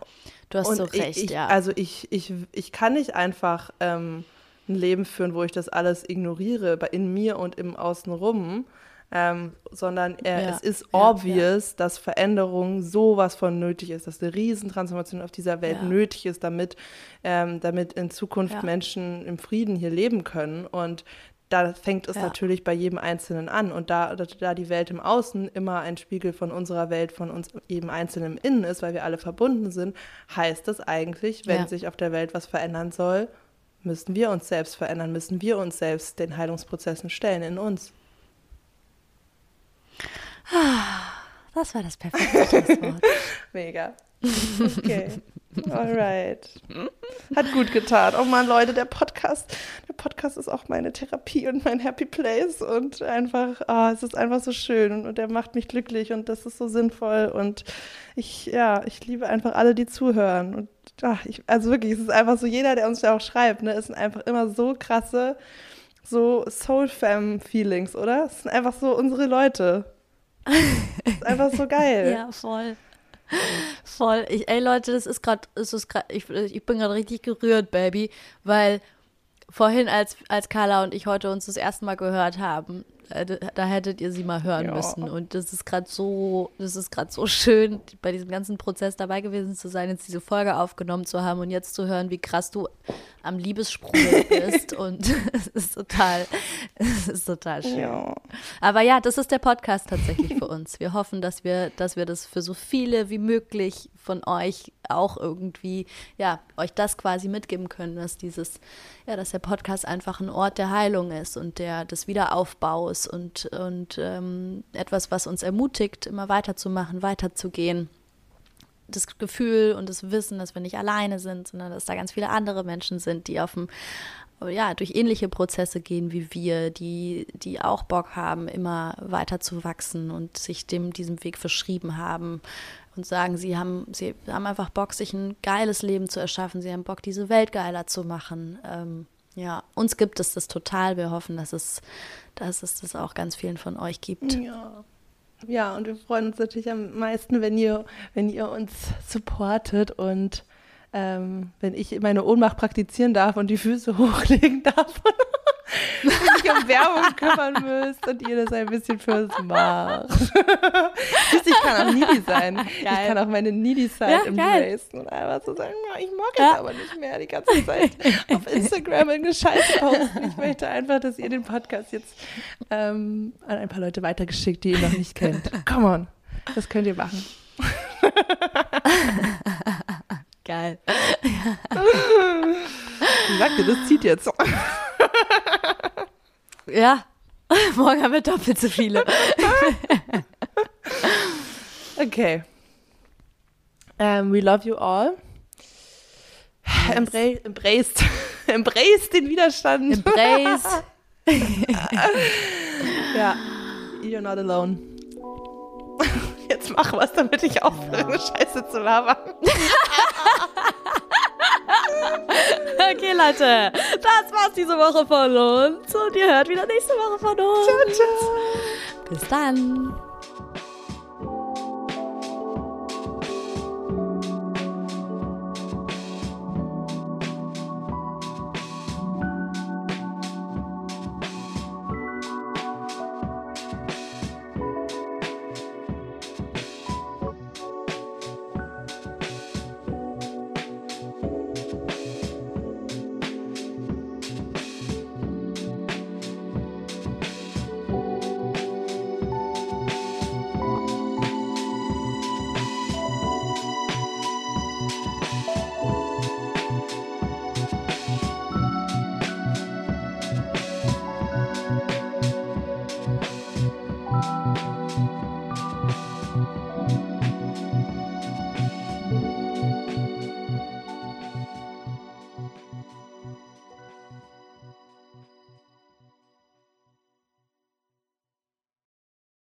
du hast und so recht, ich, ja. Also ich, ich, ich kann nicht einfach ähm, ein Leben führen, wo ich das alles ignoriere, in mir und im Außenrum, ähm, sondern äh, ja, es ist ja, obvious, ja. dass Veränderung sowas von nötig ist, dass eine Riesentransformation auf dieser Welt nötig ist, damit, ähm, damit in Zukunft Menschen im Frieden hier leben können. Und da fängt es natürlich bei jedem Einzelnen an. Und da, da die Welt im Außen immer ein Spiegel von unserer Welt, von uns jedem Einzelnen im Innen ist, weil wir alle verbunden sind, heißt das eigentlich, wenn sich auf der Welt was verändern soll, müssen wir uns selbst verändern, müssen wir uns selbst den Heilungsprozessen stellen in uns. Das war das perfekte Schlusswort. [LAUGHS] Mega. Okay. Alright. Hat gut getan. Oh man, Leute, der Podcast, der Podcast ist auch meine Therapie und mein Happy Place und einfach, ah, es ist einfach so schön und, und der macht mich glücklich und das ist so sinnvoll und ich, ja, ich liebe einfach alle, die zuhören und ach, ich, also wirklich, es ist einfach so, jeder, der uns ja auch schreibt, ne, es sind einfach immer so krasse, so Soul-Fam-Feelings, oder? Es sind einfach so unsere Leute. Ist einfach so geil. Ja, voll. Voll. Ich, ey Leute, das ist gerade, ich, ich bin gerade richtig gerührt, Baby, weil vorhin, als, als Carla und ich heute uns das erste Mal gehört haben, da hättet ihr sie mal hören ja. müssen. Und das ist gerade so, das ist gerade so schön, bei diesem ganzen Prozess dabei gewesen zu sein, jetzt diese Folge aufgenommen zu haben und jetzt zu hören, wie krass du am Liebessprung [LAUGHS] bist. und [LAUGHS] es ist total, es ist total schön. Ja. Aber ja, das ist der Podcast tatsächlich für uns. Wir hoffen, dass wir, dass wir das für so viele wie möglich von euch auch irgendwie, ja, euch das quasi mitgeben können, dass dieses, ja, dass der Podcast einfach ein Ort der Heilung ist und der des Wiederaufbaus und, und ähm, etwas, was uns ermutigt, immer weiterzumachen, weiterzugehen. Das Gefühl und das Wissen, dass wir nicht alleine sind, sondern dass da ganz viele andere Menschen sind, die auf dem, ja, durch ähnliche Prozesse gehen wie wir, die, die auch Bock haben, immer weiter zu wachsen und sich dem, diesem Weg verschrieben haben und sagen, sie haben, sie haben einfach Bock, sich ein geiles Leben zu erschaffen, sie haben Bock, diese Welt geiler zu machen. Ähm, ja, uns gibt es das total. Wir hoffen, dass es, dass es das auch ganz vielen von euch gibt. Ja. Ja, und wir freuen uns natürlich am meisten, wenn ihr, wenn ihr uns supportet und ähm, wenn ich meine Ohnmacht praktizieren darf und die Füße [LAUGHS] hochlegen darf. Wenn ich um Werbung kümmern müsst und ihr das ein bisschen für uns macht. ich kann auch needy sein. Geil. Ich kann auch meine needy Side ja, embracen und einfach so sagen, ja, ich mag ja. es aber nicht mehr die ganze Zeit auf Instagram irgendeine Scheiße posten. Ich möchte einfach, dass ihr den Podcast jetzt ähm, an ein paar Leute weitergeschickt, die ihr noch nicht kennt. Come on, das könnt ihr machen. Geil. Ich sagte, das zieht jetzt. Ja, [LAUGHS] morgen haben wir doppelt so viele. [LAUGHS] okay. Um, we love you all. Yes. Embrace, embraced. [LAUGHS] embrace den Widerstand. Embrace. ja, you're not alone. Jetzt mach was, damit ich aufhöre, Scheiße zu labern. [LAUGHS] okay, Leute, das war's diese Woche von uns. Und ihr hört wieder nächste Woche von uns. Ciao, ciao. Bis dann.